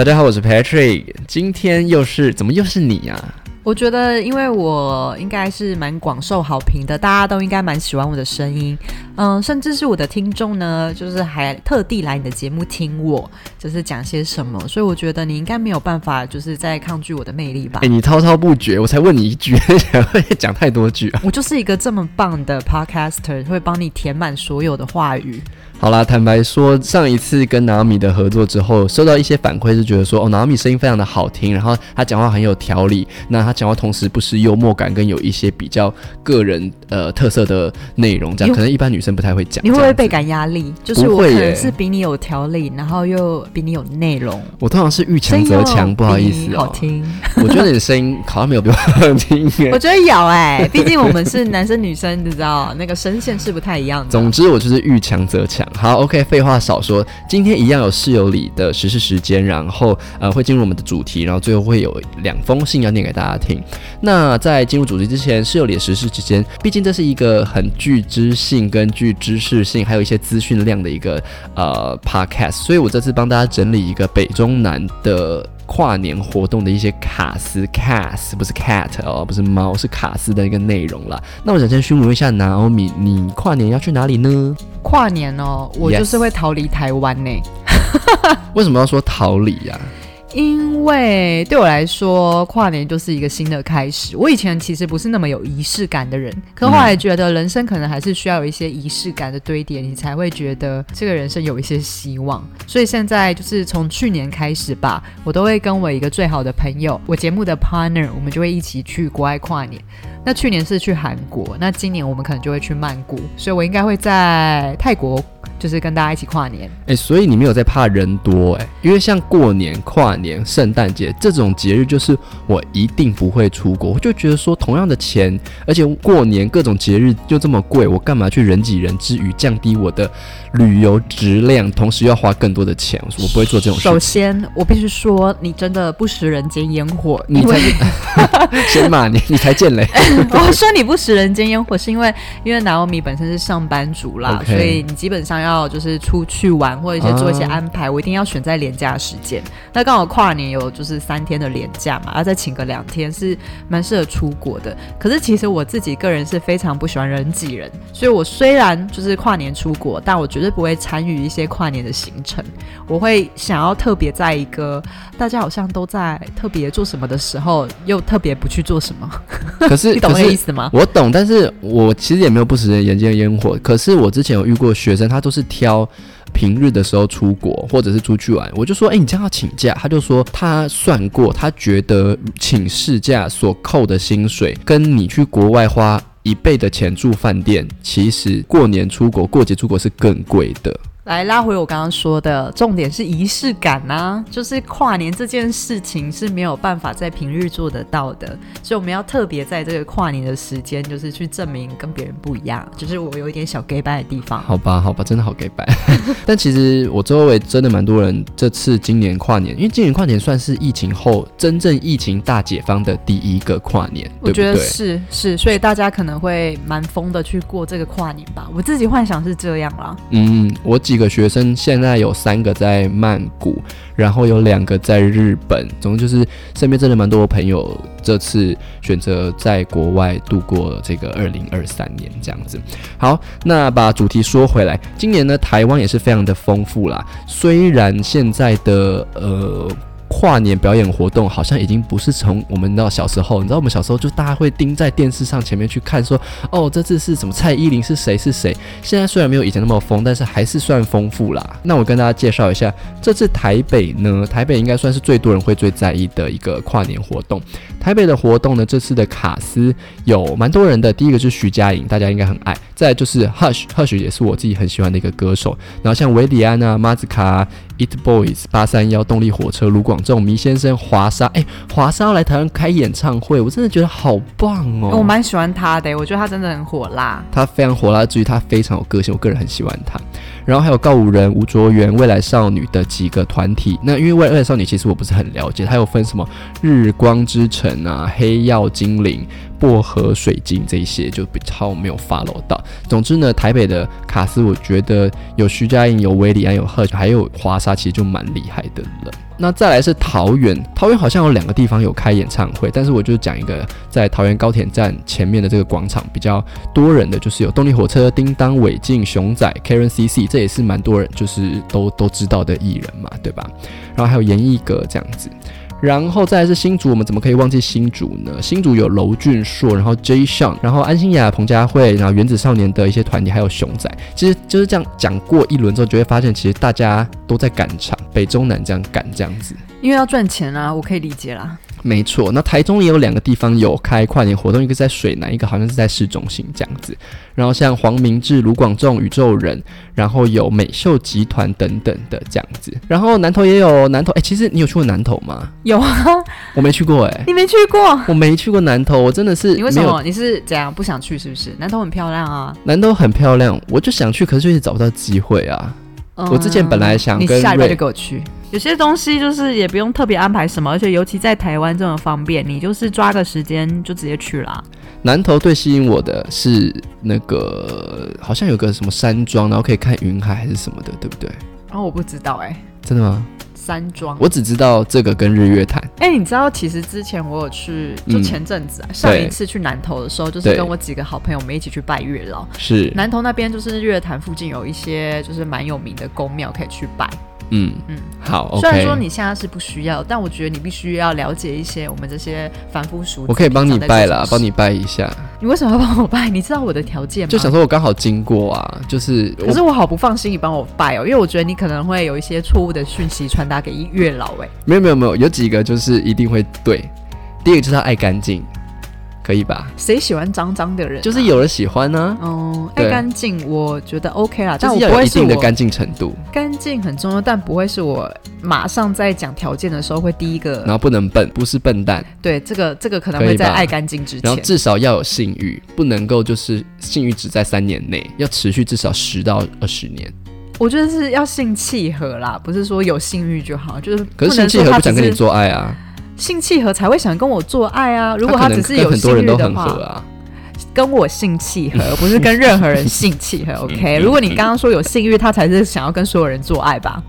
大家好，我是 Patrick，今天又是怎么又是你呀、我觉得，因为我应该是蛮广受好评的，大家都应该蛮喜欢我的声音，嗯，甚至是我的听众呢，就是还特地来你的节目听我，就是讲些什么，所以我觉得你应该没有办法，就是在抗拒我的魅力吧哎、。你滔滔不绝，我才问你一句，讲太多句啊。我就是一个这么棒的 podcaster，会帮你填满所有的话语。好啦，坦白说，上一次跟 Naomi 的合作之后，收到一些反馈是觉得说，哦，Naomi 声音非常的好听，然后她讲话很有条理，那她讲话同时不失幽默感，跟有一些比较个人呃特色的内容，这样可能一般女生不太会讲。你会不会倍？感压力？就是我可能是比你有条理，然后又比你有内容，我通常是遇强则强，不好意思哦。好听。我觉得你的声音好像没有比我好听耶 我。觉得有哎、毕竟我们是男生女生，你知道那个声线是不太一样的。总之，我就是遇强则强。好，OK，废话少说，今天一样有室友里的实事时间，然后呃会进入我们的主题，然后最后会有两封信要念给大家听。那在进入主题之前，室友里的实事之间，毕竟这是一个很具知性、跟具知识性，还有一些资讯量的一个呃 podcast，所以我这次帮大家整理一个北中南的。跨年活动的一些卡斯 cast 不是 cat 哦，不是猫，是卡斯的一个内容啦。那我想先询问一下 Naomi，你跨年要去哪里呢？跨年哦，我就是会逃离台湾呢，为什么要说逃离呀、因为对我来说，跨年就是一个新的开始。我以前其实不是那么有仪式感的人，可后来觉得人生可能还是需要有一些仪式感的堆叠，你才会觉得这个人生有一些希望。所以现在就是从去年开始吧，我都会跟我一个最好的朋友，我节目的 partner，我们就会一起去国外跨年。那去年是去韩国，那今年我们可能就会去曼谷，所以我应该会在泰国，就是跟大家一起跨年。哎、所以你没有在怕人多哎、因为像过年、跨年、圣诞节这种节日，就是我一定不会出国，我就觉得说同样的钱，而且过年各种节日就这么贵，我干嘛去人挤人之余降低我的旅游质量，同时又要花更多的钱？我说我不会做这种首事首。先，我必须说，你真的不食人间烟火。你才 先骂你，你才贱嘞！我说你不食人间烟火，是因为因为 Naomi 本身是上班族啦所以你基本上要就是出去玩或者一些做一些啊安排，我一定要选在廉价时间。那刚好跨年有就是三天的廉价嘛，要再请个两天，是蛮适合出国的。可是其实我自己个人是非常不喜欢人挤人，所以我虽然就是跨年出国，但我绝对不会参与一些跨年的行程。我会想要特别在一个大家好像都在特别做什么的时候，又特别不去做什么。可是你懂可是那个意思吗？我懂，但是我其实也没有不食人间烟火。可是我之前有遇过学生，他都是挑平日的时候出国，或者是出去玩。我就说，哎、你这样要请假？他就说他算过，他觉得请事假所扣的薪水，跟你去国外花一倍的钱住饭店，其实过年出国、过节出国是更贵的。来拉回我刚刚说的，重点是仪式感呐、就是跨年这件事情是没有办法在平日做得到的，所以我们要特别在这个跨年的时间，就是去证明跟别人不一样，就是我有一点小 gay 拜的地方。好吧，好吧，真的好 gay 拜。但其实我周围真的蛮多人，这次今年跨年，因为今年跨年算是疫情后真正疫情大解放的第一个跨年，我觉得？是是，所以大家可能会蛮疯的去过这个跨年吧。我自己幻想是这样啦。嗯，我几个学生现在有三个在曼谷，然后有两个在日本，总之就是身边真的蛮多朋友这次选择在国外度过这个二零二三年这样子。好，那把主题说回来，今年呢台湾也是非常的丰富啦，虽然现在的呃。跨年表演活动好像已经不是从我们到小时候，你知道我们小时候就大家会盯在电视上前面去看说，哦，这次是什么蔡依林是谁是谁，现在虽然没有以前那么疯，但是还是算丰富啦。那我跟大家介绍一下，这次台北呢，台北应该算是最多人会最在意的一个跨年活动。台北的活动呢，这次的卡司有蛮多人的。第一个是徐佳莹，大家应该很爱；再就是 Hush，Hush 也是我自己很喜欢的一个歌手。然后像维里安啊、马子卡、It Boys、八三幺、动力火车、卢广仲、迷先生、华莎，哎，华莎要来台湾开演唱会，我真的觉得好棒哦！我蛮喜欢他的，我觉得他真的很火辣。他非常火辣，至于他非常有个性，我个人很喜欢他。然后还有告五人、吴卓源、未来少女的几个团体。那因为未来少女其实我不是很了解，它有分什么日光之城啊、黑曜精灵、薄荷水晶这些，就比较没有 follow 到。总之呢，台北的卡斯我觉得有徐佳莹、有维里安、有贺，还有华莎，其实就蛮厉害的了。那再来是桃园，桃园好像有两个地方有开演唱会，但是我就讲一个在桃园高铁站前面的这个广场比较多人的，就是有动力火车、叮当、伟静、熊仔、Karen CC，这也是蛮多人就是都都知道的艺人嘛，对吧？然后还有严艺格这样子。然后再来是新竹，我们怎么可以忘记新竹呢？新竹有娄俊硕，然后 J s h a n 然后安心雅、彭佳慧，然后原子少年的一些团体，还有熊仔。其实就是这样讲过一轮之后，就会发现其实大家都在赶场，北中南这样赶这样子。因为要赚钱啊，我可以理解啦。没错，那台中也有两个地方有开跨年活动，一个在水南，一个好像是在市中心这样子。然后像黄明志、卢广仲、宇宙人，然后有美秀集团等等的这样子。然后南投也有南投，哎，其实你有去过南投吗？有啊，我没去过哎。你没去过？我没去过南投，我真的是。你为什么？你是怎样不想去？是不是？南投很漂亮啊。南投很漂亮，我就想去，可是就是找不到机会啊。我之前本来想跟你下礼拜就给我去。有些东西就是也不用特别安排什么，而且尤其在台湾这么方便，你就是抓个时间就直接去啦。南投最吸引我的是那个好像有个什么山庄，然后可以看云海还是什么的，对不对？哦，我不知道哎，真的吗？山庄，我只知道这个跟日月潭。哎，你知道其实之前我有去，就前阵子啊，上一次去南投的时候，就是跟我几个好朋友们一起去拜月老。是南投那边就是日月潭附近有一些就是蛮有名的宫庙可以去拜。嗯嗯，好。虽然说你现在是不需要，但我觉得你必须要了解一些我们这些凡夫俗子。我可以帮你拜啦，帮你拜一下。你为什么要帮我拜？你知道我的条件吗？就想说我刚好经过啊，就是。可是我好不放心你帮我拜哦，因为我觉得你可能会有一些错误的讯息传达给月老哎。没有没有没有，有几个就是一定会对。第一个就是他爱干净。可以吧？谁喜欢脏脏的人？就是有人喜欢呢。哦，爱干净，我觉得 OK 啦。但我不会一定的干净程度。干净很重要，但不会是我马上在讲条件的时候会第一个。然后不能笨，不是笨蛋。对，这个这个可能会在爱干净之前。然后至少要有性欲，不能够就是性欲只在三年内，要持续至少十到二十年。我觉得是要性契合啦，不是说有性欲就好，就是可是性契合不想跟你做爱啊。性契合才会想跟我做爱啊！如果他只是有性欲的话，跟我性契合，不是跟任何人性契合。OK，如果你刚刚说有性欲，他才是想要跟所有人做爱吧？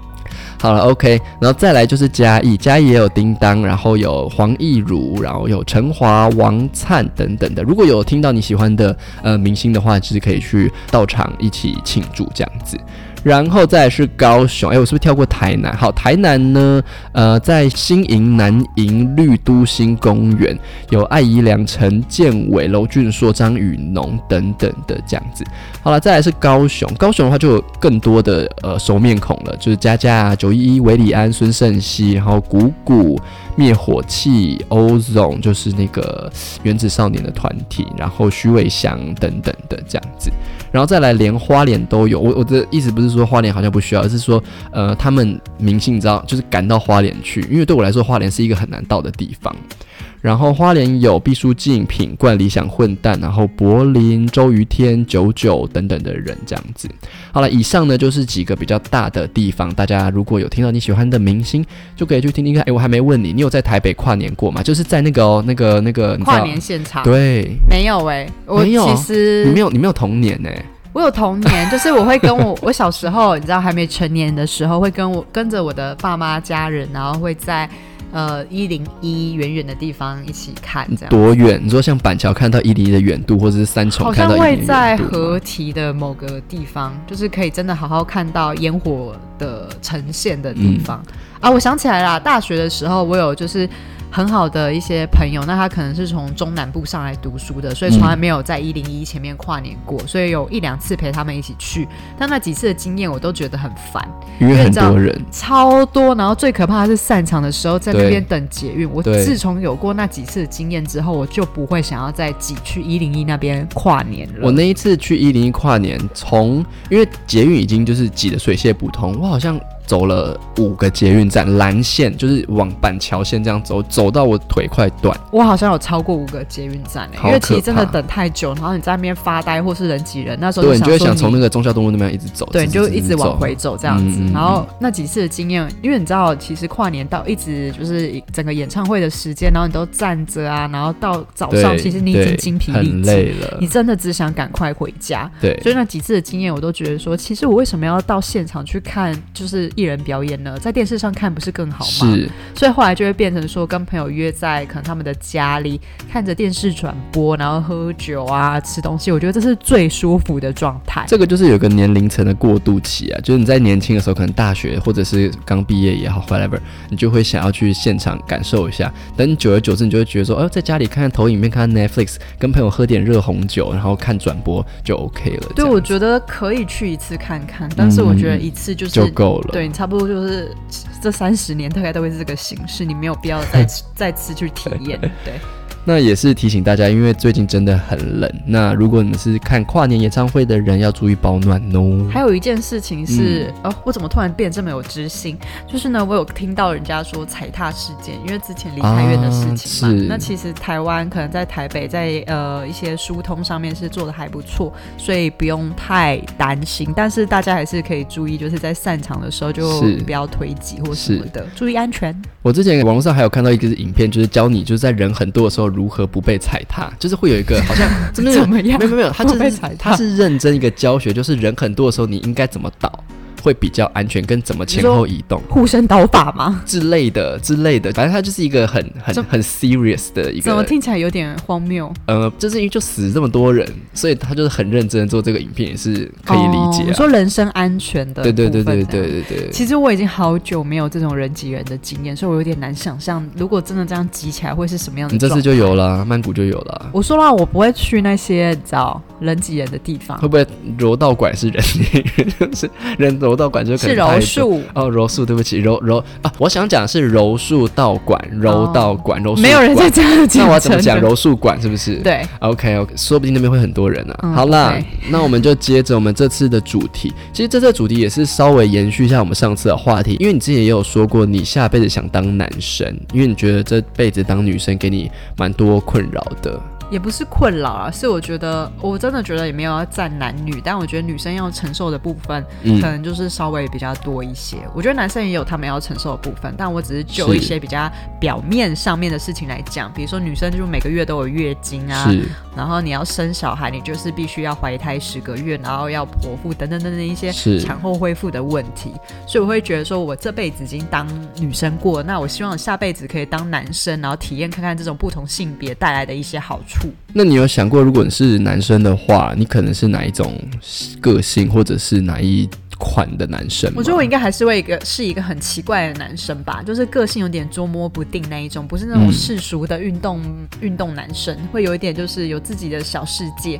好了，OK，然后再来就是嘉义，嘉义也有叮当，然后有黄义儒，然后有陈华、王灿等等的。如果有听到你喜欢的呃明星的话，其实可以去到场一起庆祝这样子。然后再是高雄，哎，我是不是跳过台南？好，台南呢，呃，在新营南营绿都新公园有艾怡良、陈建伟、娄俊硕、张雨农等等的这样子。好了，再来是高雄，高雄的话就有更多的呃熟面孔了，就是佳佳、九一一、韦礼安、孙胜熙，然后谷谷、灭火器、Ozone，就是那个原子少年的团体，然后徐伟翔等等的这样子。然后再来，连花莲都有。我我的意思不是说花莲好像不需要，而是说，呃，他们明星你知道，就是赶到花莲去，因为对我来说，花莲是一个很难到的地方。然后花莲有毕书尽、品冠、理想混蛋，然后柏林、周瑜天、九九等等的人这样子。好了，以上呢就是几个比较大的地方，大家如果有听到你喜欢的明星，就可以去听听看。哎，我还没问你，你有在台北跨年过吗？就是在那个哦，那个那个跨年现场？对，没有哎，没有。其实你没有，你没有童年哎。我有童年，就是我会跟我我小时候，你知道还没成年的时候，会跟我跟着我的爸妈家人，然后会在。呃，一零一远远的地方一起看，这样多远？你说像板桥看到一零一的远度，或者是三重看到会在河堤的某个地方，就是可以真的好好看到烟火的呈现的地方啊！我想起来了，大学的时候我有就是。很好的一些朋友，那他可能是从中南部上来读书的，所以从来没有在一零一前面跨年过，所以有一两次陪他们一起去，但那几次的经验我都觉得很烦，因为很多人超多，然后最可怕的是散场的时候在那边等捷运。我自从有过那几次的经验之后，我就不会想要再挤去一零一那边跨年了。我那一次去一零一跨年，从因为捷运已经就是挤得水泄不通，我好像。走了五个捷运站，蓝线就是往板桥线这样走，走到我腿快断。我好像有超过五个捷运站因为其实真的等太久，然后你在那边发呆或是人挤人，那时候对，你就会想从那个中孝东路那边一直走，对，你就一直往回走这样子。然后那几次的经验，因为你知道，其实跨年到一直就是整个演唱会的时间，然后你都站着啊，然后到早上，其实你已经精疲力尽了，你真的只想赶快回家。对，所以那几次的经验，我都觉得说，其实我为什么要到现场去看，就是。艺人表演呢？在电视上看不是更好吗？是，所以后来就会变成说，跟朋友约在可能他们的家里，看着电视转播，然后喝酒啊，吃东西。我觉得这是最舒服的状态。这个就是有个年龄层的过渡期啊，就是你在年轻的时候，可能大学或者是刚毕业也好，whatever，你就会想要去现场感受一下。等久而久之，你就会觉得说，哦，在家里看看投影片，看看 Netflix，跟朋友喝点热红酒，然后看转播就 OK 了。对，我觉得可以去一次看看，但是我觉得一次就是就够了。对你差不多就是这三十年大概都会是这个形式，你没有必要再 再次去体验。对。那也是提醒大家，因为最近真的很冷。那如果你是看跨年演唱会的人，要注意保暖哦。还有一件事情是，哦，我怎么突然变这么有知性？就是呢，我有听到人家说踩踏事件，因为之前离开院的事情嘛。那其实台湾可能在台北，在呃一些疏通上面是做的还不错，所以不用太担心。但是大家还是可以注意，就是在散场的时候就不要推挤或什么的，注意安全。我之前网络上还有看到一个影片，就是教你就是在人很多的时候。如何不被踩踏？就是会有一个 好像 怎么样？没有没有，他就是他是认真一个教学，就是人很多的时候你应该怎么倒。会比较安全，跟怎么前后移动，护身导法吗？之类的之类的，反正它就是一个很很很 serious 的一个。怎么听起来有点荒谬？呃，就是因为就死这么多人，所以他就是很认真做这个影片，也是可以理解。你说人身安全的，对对对对对对对。其实我已经好久没有这种人挤人的经验，所以我有点难想象，如果真的这样挤起来会是什么样的。你这次就有了，曼谷就有了。我说了，我不会去那些你知道人挤人的地方。会不会柔道馆是人 挤人？是人柔道馆就可能是。柔术哦，柔术，对不起，柔柔啊，我想讲是柔术道馆，柔道馆，柔术。没有人在这样讲，那我怎么讲柔术馆？是不是？对，OK OK，说不定那边会很多人呢。好啦，那我们就接着我们这次的主题。其实这次主题也是稍微延续一下我们上次的话题，因为你之前也有说过，你下辈子想当男生，因为你觉得这辈子当女生给你蛮多困扰的。也不是困扰啊，是我觉得我真的觉得也没有要占男女，但我觉得女生要承受的部分可能就是稍微比较多一些。我觉得男生也有他们要承受的部分，但我只是就一些比较表面上面的事情来讲，比如说女生就每个月都有月经啊，然后你要生小孩，你就是必须要怀胎十个月，然后要剖腹等等等等一些产后恢复的问题。所以我会觉得说，我这辈子已经当女生过，那我希望下辈子可以当男生，然后体验看看这种不同性别带来的一些好处。那你有想过，如果你是男生的话，你可能是哪一种个性，或者是哪一款的男生？我觉得我应该还是会一个是一个很奇怪的男生吧，就是个性有点捉摸不定那一种，不是那种世俗的运动运动男生，会有一点就是有自己的小世界，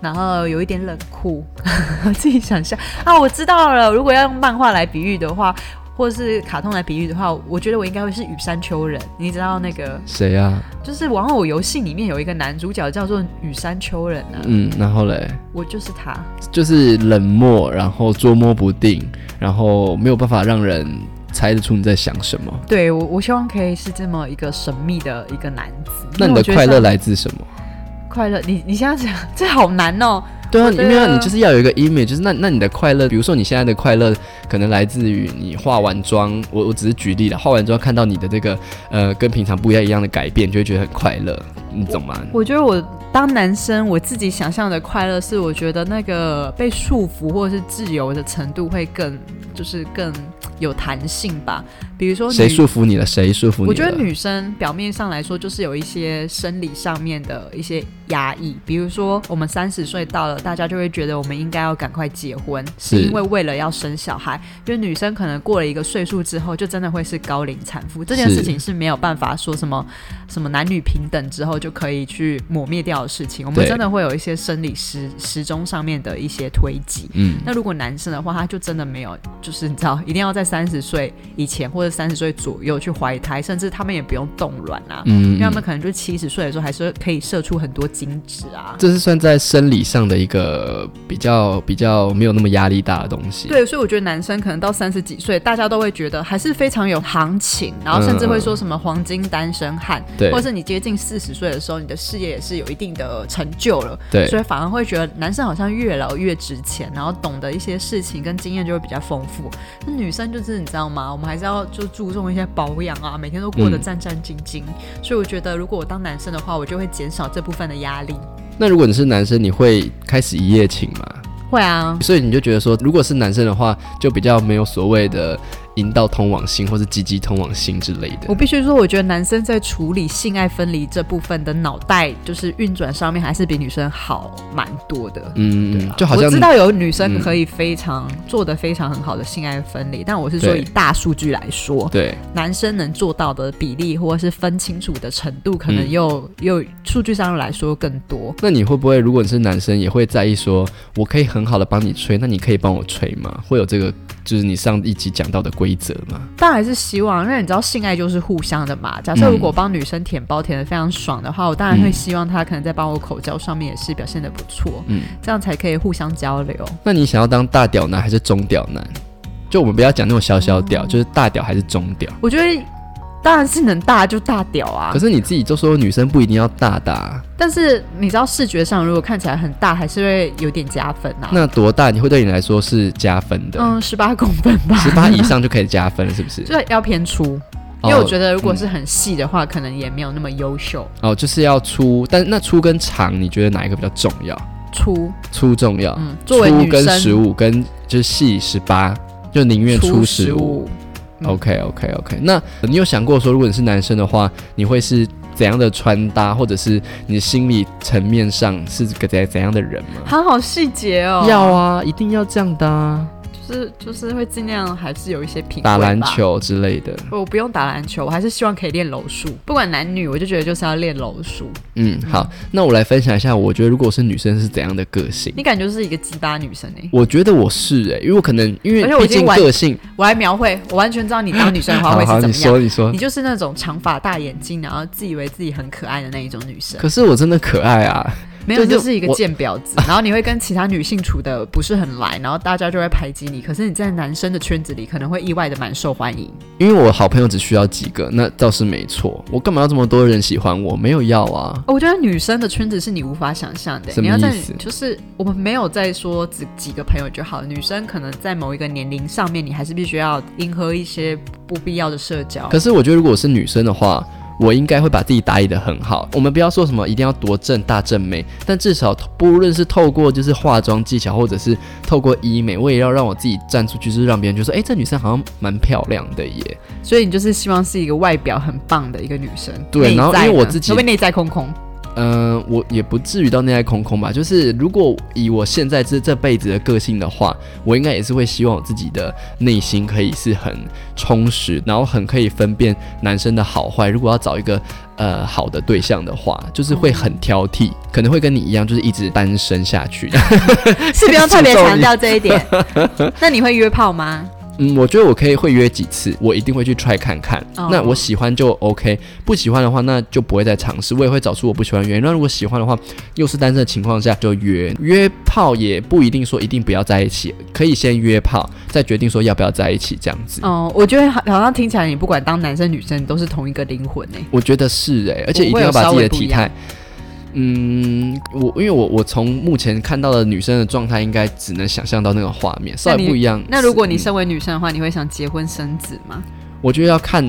然后有一点冷酷。自己想象啊，我知道了。如果要用漫画来比喻的话。或者是卡通来比喻的话，我觉得我应该会是羽山丘人。你知道那个谁啊？就是玩偶游戏里面有一个男主角叫做羽山丘人啊。嗯，然后嘞，我就是他，就是冷漠，然后捉摸不定，然后没有办法让人猜得出你在想什么。对我，我希望可以是这么一个神秘的一个男子。那你的快乐来自什么？快乐，你你现在讲这好难哦。对啊，因为你就是要有一个 image，就是那那你的快乐，比如说你现在的快乐，可能来自于你化完妆，我我只是举例了，化完妆看到你的这个呃跟平常不一样一样的改变，就会觉得很快乐，你懂吗？我觉得我当男生，我自己想象的快乐是，我觉得那个被束缚或者是自由的程度会更，就是更。有弹性吧，比如说谁束缚你了？谁束缚你？我觉得女生表面上来说就是有一些生理上面的一些压抑，比如说我们三十岁到了，大家就会觉得我们应该要赶快结婚，是因为为了要生小孩。因为女生可能过了一个岁数之后，就真的会是高龄产妇，这件事情是没有办法说什么什么男女平等之后就可以去抹灭掉的事情。我们真的会有一些生理时时钟上面的一些推挤。嗯，那如果男生的话，他就真的没有，就是你知道，一定要在。三十岁以前或者三十岁左右去怀胎，甚至他们也不用冻卵啊，嗯，因为他们可能就七十岁的时候还是可以射出很多精子啊。这是算在生理上的一个比较比较没有那么压力大的东西。对，所以我觉得男生可能到三十几岁，大家都会觉得还是非常有行情，然后甚至会说什么黄金单身汉，对，或者是你接近四十岁的时候，你的事业也是有一定的成就了，对，所以反而会觉得男生好像越老越值钱，然后懂得一些事情跟经验就会比较丰富，那女生就。是你知道吗？我们还是要就注重一些保养啊，每天都过得战战兢兢。所以我觉得，如果我当男生的话，我就会减少这部分的压力。那如果你是男生，你会开始一夜情吗？会啊。所以你就觉得说，如果是男生的话，就比较没有所谓的阴道通往心或是鸡鸡通往心之类的我。必须说，我觉得男生在处理性爱分离这部分的脑袋就是运转上面，还是比女生好蛮多的。嗯，对啊就好像我知道有女生嗯可以非常、做的非常很好的性爱分离，但我是说以大数据来说，对，男生能做到的比例或者是分清楚的程度，可能嗯又、又数据上来说更多。那你会不会，如果你是男生，也会在意说，我可以很好的帮你吹，那你可以帮我吹吗？会有这个，就是你上一集讲到的规则吗？当然还是希望，因为你知道性爱就是互相的嘛。假设如果帮女生舔包舔的非常爽的话，我当然会嗯希望她可能在帮我口交上面也是表现的不错，嗯，这样才可以互相交流。那你想要当大屌男还是中屌男？就我们不要讲那种小小屌，就是大屌还是中屌。我觉得当然是能大就大屌啊可，是你自己就说女生不一定要大的、啊，但是你知道视觉上如果看起来很大，还是会有点加分啊。那多大你会对你来说是加分的？嗯，十八 公分吧，十八以上就可以加分了，是不是？就要偏粗。哦因为我觉得，如果是很细的话，可能也没有那么优秀。哦，就是要粗，但那粗跟长，你觉得哪一个比较重要？粗，粗重要，嗯，作为粗女生，跟十五跟就是细十八，就宁愿粗十十五。OK OK OK，那你有想过说，如果你是男生的话，你会是怎样的穿搭，或者是你心理层面上是个怎怎样的人吗？好好细节哦。要啊，一定要这样的啊，就是就是会尽量还是有一些品味打篮。球之类的。我不用打篮球，我还是希望可以练柔术。不管男女，我就觉得就是要练柔术。嗯，好，那我来分享一下，我觉得如果是女生是怎样的个性。你感觉是一个鸡巴女生哎、我觉得我是哎、因为我可能因为毕竟个性，我来描绘，我完全知道你当女生的话 会是怎么样。说你说你，就是那种长发大眼睛，然后自以为自己很可爱的那一种女生。可是我真的可爱啊，没有，就是一个贱婊子。然后你会跟其他女性处的不是很来，然后大家就会排挤你。可是你在男生的圈子里可能会意外的蛮受欢迎。因为我好朋友只需要几个，那倒是没错。我干嘛要这么多人喜欢我？没有要啊。我觉得女生的圈子是你无法想象的。你要在就是我们没有在说只几个朋友就好，女生可能在某一个年龄上面，你还是必须要迎合一些不必要的社交。可是我觉得，如果我是女生的话，我应该会把自己打理的很好。我们不要说什么一定要多正大正美，但至少不论是透过就是化妆技巧，或者是透过医美，我也要让我自己站出去，就是让别人就说，哎、这女生好像蛮漂亮的耶。所以你就是希望是一个外表很棒的一个女生。对然后因为我自己会不会内在空空？嗯、我也不至于到内在空空吧。就是如果以我现在这这辈子的个性的话，我应该也是会希望我自己的内心可以是很充实，然后很可以分辨男生的好坏。如果要找一个呃好的对象的话，就是会很挑剔，可能会跟你一样，就是一直单身下去。是不用特别强调这一点。那你会约炮吗？嗯，我觉得我可以会约几次，我一定会去 try 看看。哦那我喜欢就 OK，不喜欢的话那就不会再尝试。我也会找出我不喜欢的原因。那如果喜欢的话，又是单身的情况下就约约炮，也不一定说一定不要在一起，可以先约炮，再决定说要不要在一起这样子。哦，我觉得好好像听起来你不管当男生女生都是同一个灵魂。我觉得是哎、而且一定要把自己的体态。嗯，我因为我我从目前看到的女生的状态，应该只能想象到那个画面，稍微不一样。那如果你嗯身为女生的话，你会想结婚生子吗？我觉得要看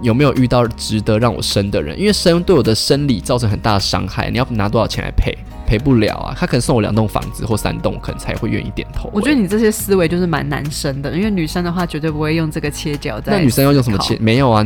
有没有遇到值得让我生的人，因为生对我的生理造成很大的伤害，你要拿多少钱来赔？赔不了啊！他可能送我两栋房子或三栋，我可能才会愿意点头。我觉得你这些思维就是蛮男生的，因为女生的话绝对不会用这个切角在。那女生要用什么切？？没有啊，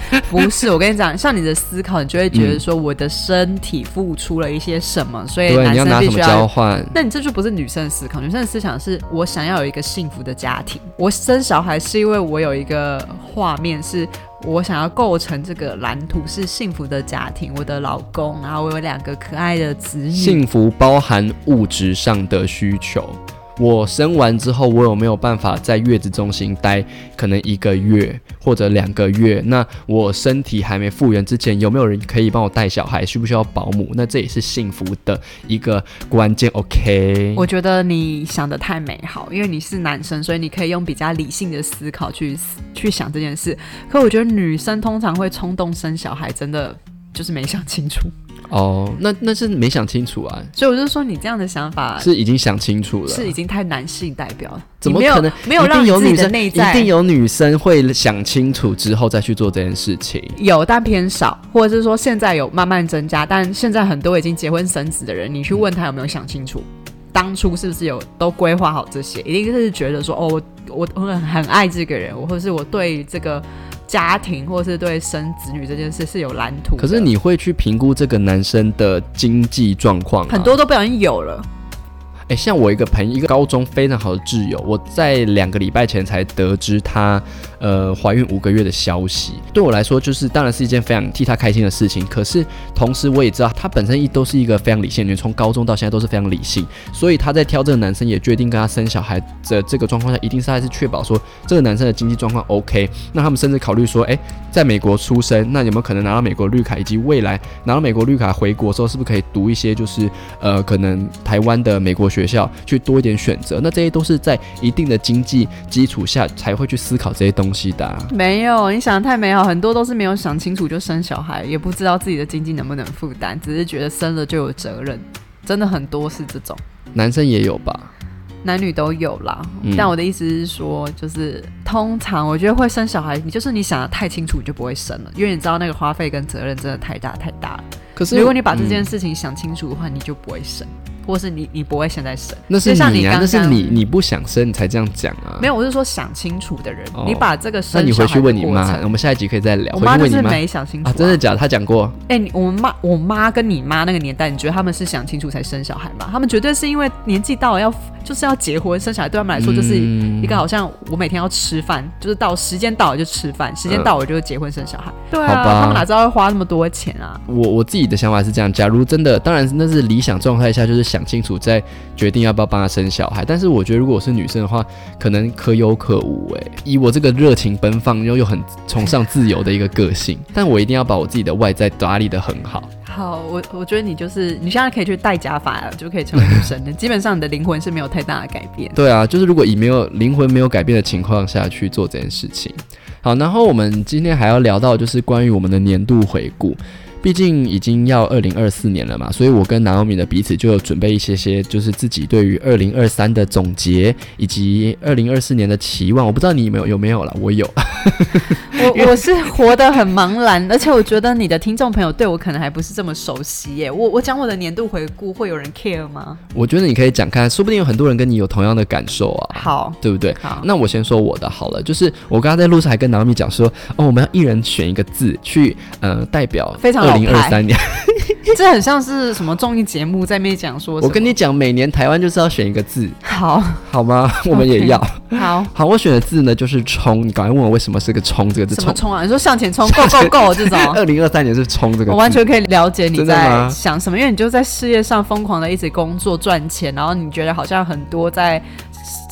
不是，我跟你讲，像你的思考，你就会觉得说我的身体付出了一些什么，所以对，男你要拿什么生必须要。交换？那你这就不是女生的思考，女生的思想是我想要有一个幸福的家庭。我生小孩是因为我有一个画面，是我想要构成这个蓝图是幸福的家庭，我的老公，然后我有两个可爱的子女。幸福包含物质上的需求。我生完之后，我有没有办法在月子中心待可能一个月或者两个月？那我身体还没复原之前，有没有人可以帮我带小孩？需不需要保姆？那这也是幸福的一个关键。OK，我觉得你想的太美好，因为你是男生，所以你可以用比较理性的思考去去想这件事。可我觉得女生通常会冲动生小孩，真的就是没想清楚。哦，那那是没想清楚啊，所以我就说你这样的想法是已经想清楚了。是已经太男性代表了，怎么可能？没有让有女生，的内在一定有女生会想清楚之后再去做这件事情。有，但偏少，或者是说现在有慢慢增加，但现在很多已经结婚生子的人，你去问他有没有想清楚，当初是不是有都规划好这些？一定是觉得说，哦，我我我很很爱这个人，或者是我对这个家庭，或是对生子女这件事是有蓝图。可是你会去评估这个男生的经济状况、啊，很多都不小心有了，哎、像我一个朋，一个高中非常好的挚友，我在两个礼拜前才得知她呃怀孕五个月的消息。对我来说，就是当然是一件非常替她开心的事情。可是同时我也知道，她本身一都是一个非常理性的人，从高中到现在都是非常理性，所以她在挑这个男生，也决定跟他生小孩的这个状况下，一定是还是确保说这个男生的经济状况 OK。那他们甚至考虑说，哎、在美国出生，那有没有可能拿到美国绿卡，以及未来拿到美国绿卡回国之后，是不是可以读一些就是呃可能台湾的美国学校去多一点选择？那这些都是在一定的经济基础下才会去思考这些东西的啊、没有，你想的太美好，很多都是没有想清楚就生小孩，也不知道自己的经济能不能负担，只是觉得生了就有责任，真的很多是这种。男生也有吧？男女都有啦，嗯但我的意思是说，就是通常我觉得会生小孩，你就是你想的太清楚，你就不会生了，因为你知道那个花费跟责任真的太大太大了。可是如果你把这件嗯事情想清楚的话，你就不会生，或是你你不会现在生。那是你刚是你你不想生，你才这样讲啊。没有，我是说想清楚的人，哦你把这个生那你回去问你妈，我们下一集可以再聊。我妈就是没想清楚、啊，真的？假的？她讲过，哎、你我们妈我妈跟你妈那个年代，你觉得他们是想清楚才生小孩吗？他们绝对是因为年纪到了要就是要结婚生小孩，对他们来说就是嗯一个好像我每天要吃饭，就是到时间到了就吃饭，时间嗯到了就结婚生小孩。对啊，他们哪知道会花那么多钱啊？我我自己的想法是这样，假如真的，当然那是理想状态下，就是想清楚再决定要不要帮他生小孩。但是我觉得，如果我是女生的话，可能可有可无。诶，以我这个热情奔放又又很崇尚自由的一个个性，但我一定要把我自己的外在打理得很好。好，我我觉得你就是你现在可以去戴假发了，就可以成为女生的。基本上你的灵魂是没有太大的改变。对啊，就是如果以没有灵魂没有改变的情况下去做这件事情。好，然后我们今天还要聊到就是关于我们的年度回顾。毕竟已经要二零二四年了嘛，所以我跟南欧米的彼此就有准备一些些，就是自己对于二零二三的总结，以及二零二四年的期望。我不知道你有没有有没有了，我有。我我是活得很茫然，而且我觉得你的听众朋友对我可能还不是这么熟悉耶。我我讲我的年度回顾，会有人 care 吗？我觉得你可以讲看，说不定有很多人跟你有同样的感受啊，好，对不对？好，那我先说我的好了，就是我刚刚在路上还跟南欧米讲说，哦，我们要一人选一个字去呃代表非常二零二三年。这很像是什么综艺节目在那边讲说。我跟你讲，每年台湾就是要选一个字，好好吗？我们也要。好好，我选的字呢就是“冲”。你赶快问我为什么是个“冲”这个字？冲。什么冲啊？你说向前冲，go go go 这种。二零二三年是“冲”这个字。我完全可以了解你在想什么，因为你就在事业上疯狂的一直工作赚钱，然后你觉得好像很多在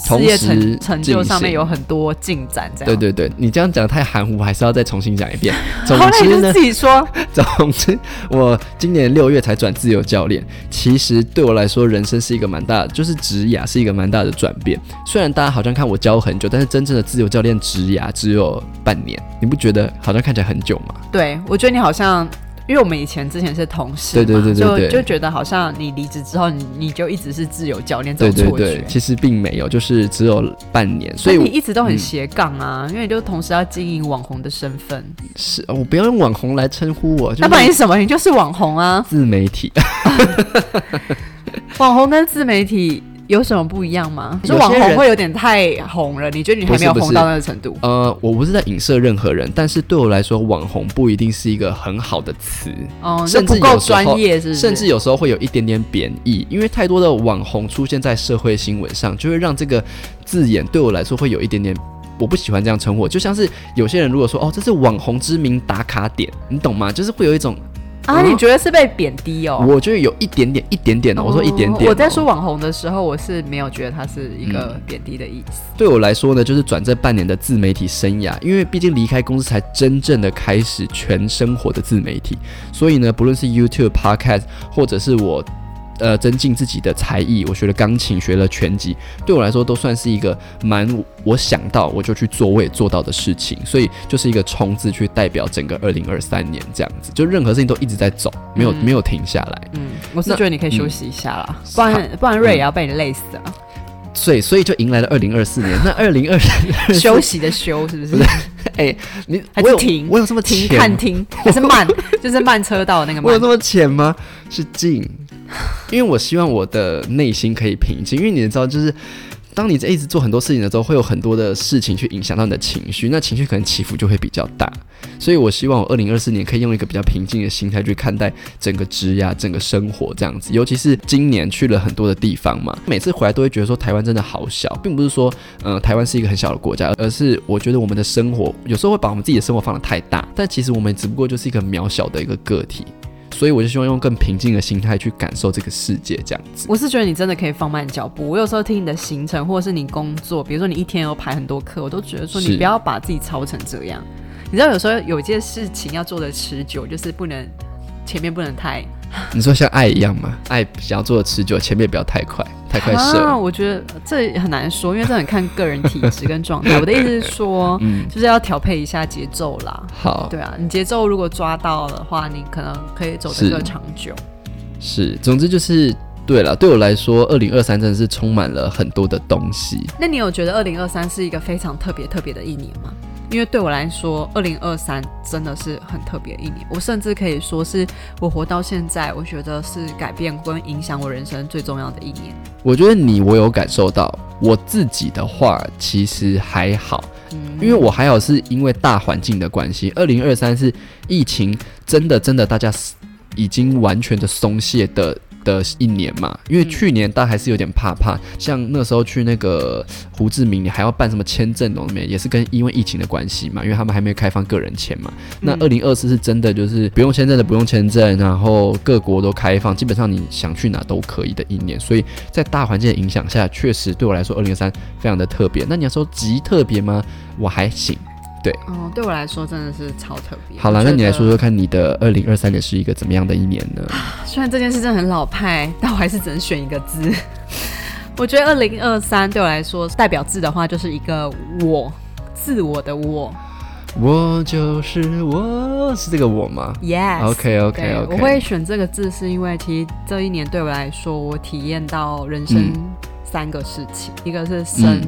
同时成成就上面有很多进展，这样。对对对，你这样讲太含糊，还是要再重新讲一遍。总之呢，自己说。总之，我今年六月才转自由教练。其实对我来说，人生是一个蛮大的，就是职涯是一个蛮大的转变。虽然大家好像看我教很久，但是真正的自由教练职涯只有半年，你不觉得好像看起来很久吗？对，我觉得你好像，因为我们以前之前是同事嘛，对对对对对就就觉得好像你离职之后，你你就一直是自由教练这种错觉。对，其实并没有，就是只有半年，所以你一直都很嗯斜杠啊，因为你就同时要经营网红的身份。是我不要用网红来称呼我，就那不然你什么？你就是网红啊！自媒体。网红跟自媒体有什么不一样吗？你说网红会有点太红了，你觉得你还没有红到那个程度？呃，我不是在影射任何人，但是对我来说，网红不一定是一个很好的词，哦，甚至够有时候专业，是不是？甚至有时候会有一点点贬义，因为太多的网红出现在社会新闻上，就会让这个字眼对我来说会有一点点。我不喜欢这样称呼，就像是有些人如果说哦，这是网红知名打卡点，你懂吗？就是会有一种，啊，你觉得是被贬低哦？我觉得有一点点，一点点哦，我说一点点、我在说，网红的时候，我是没有觉得它是一个贬低的意思。对我来说呢，就是转这半年的自媒体生涯，因为毕竟离开公司才真正的开始全生活的自媒体，所以呢，不论是 YouTube、Podcast，或者是我。呃，增进自己的才艺，我学了钢琴，学了拳击，对我来说都算是一个蛮我想到我就去做，我也做到的事情，所以就是一个冲字去代表整个二零二三年这样子，就任何事情都一直在走，没有、嗯没有停下来，嗯，我是觉得你可以休息一下啦，不然不然瑞也要被你累死了。所以所以就迎来了二零二四年。那二零二三 休息的休是不是？哎，你还是停我有这么停浅看停还是慢？就是慢车道那个慢 我有这。么浅吗？是进 因为我希望我的内心可以平静，因为你知道，就是当你在一直做很多事情的时候，会有很多的事情去影响到你的情绪，那情绪可能起伏就会比较大。所以我希望我二零二四年可以用一个比较平静的心态去看待整个职呀、整个生活这样子。尤其是今年去了很多的地方嘛，每次回来都会觉得说台湾真的好小，并不是说呃台湾是一个很小的国家，而是我觉得我们的生活有时候会把我们自己的生活放得太大，但其实我们只不过就是一个渺小的一个个体。所以我就希望用更平静的心态去感受这个世界，这样子。我是觉得你真的可以放慢脚步。我有时候听你的行程，或者是你工作，比如说你一天有排很多课，我都觉得说你不要把自己操成这样。你知道有时候有一件事情要做的持久，就是不能前面不能太。你说像爱一样吗？爱想要做的持久，前面不要太快，太快射。我觉得这很难说，因为这很看个人体质跟状态。我的意思是说，嗯，就是要调配一下节奏啦。好，对啊，你节奏如果抓到的话，你可能可以走得更长久。是，总之就是对了。对我来说，二零二三真的是充满了很多的东西。那你有觉得二零二三是一个非常特别特别的一年吗？因为对我来说，二零二三真的是很特别一年。我甚至可以说是我活到现在，我觉得是改变跟影响我人生最重要的一年。我觉得你我有感受到，我自己的话其实还好，因为我还好是因为大环境的关系。二零二三是疫情真的真的大家已经完全的松懈的。的一年嘛，因为去年大家还是有点怕怕，像那时候去那个胡志明，你还要办什么签证哦，面也是跟因为疫情的关系嘛，因为他们还没有开放个人签嘛。那二零二四是真的就是不用签证的不用签证，然后各国都开放，基本上你想去哪都可以的一年。所以在大环境的影响下，确实对我来说二零二三非常的特别。那你要说极特别吗？我还行。对，哦，对我来说真的是超特别。好了，那你来说说看，你的二零二三年是一个怎么样的一年呢？虽然这件事真的很老派，但我还是只能选一个字。我觉得二零二三对我来说代表字的话，就是一个我，自我的我。我就是我，是这个我吗？Yes。OK，OK，OK。我会选这个字，是因为其实这一年对我来说，我体验到人生三个事情：一个是生，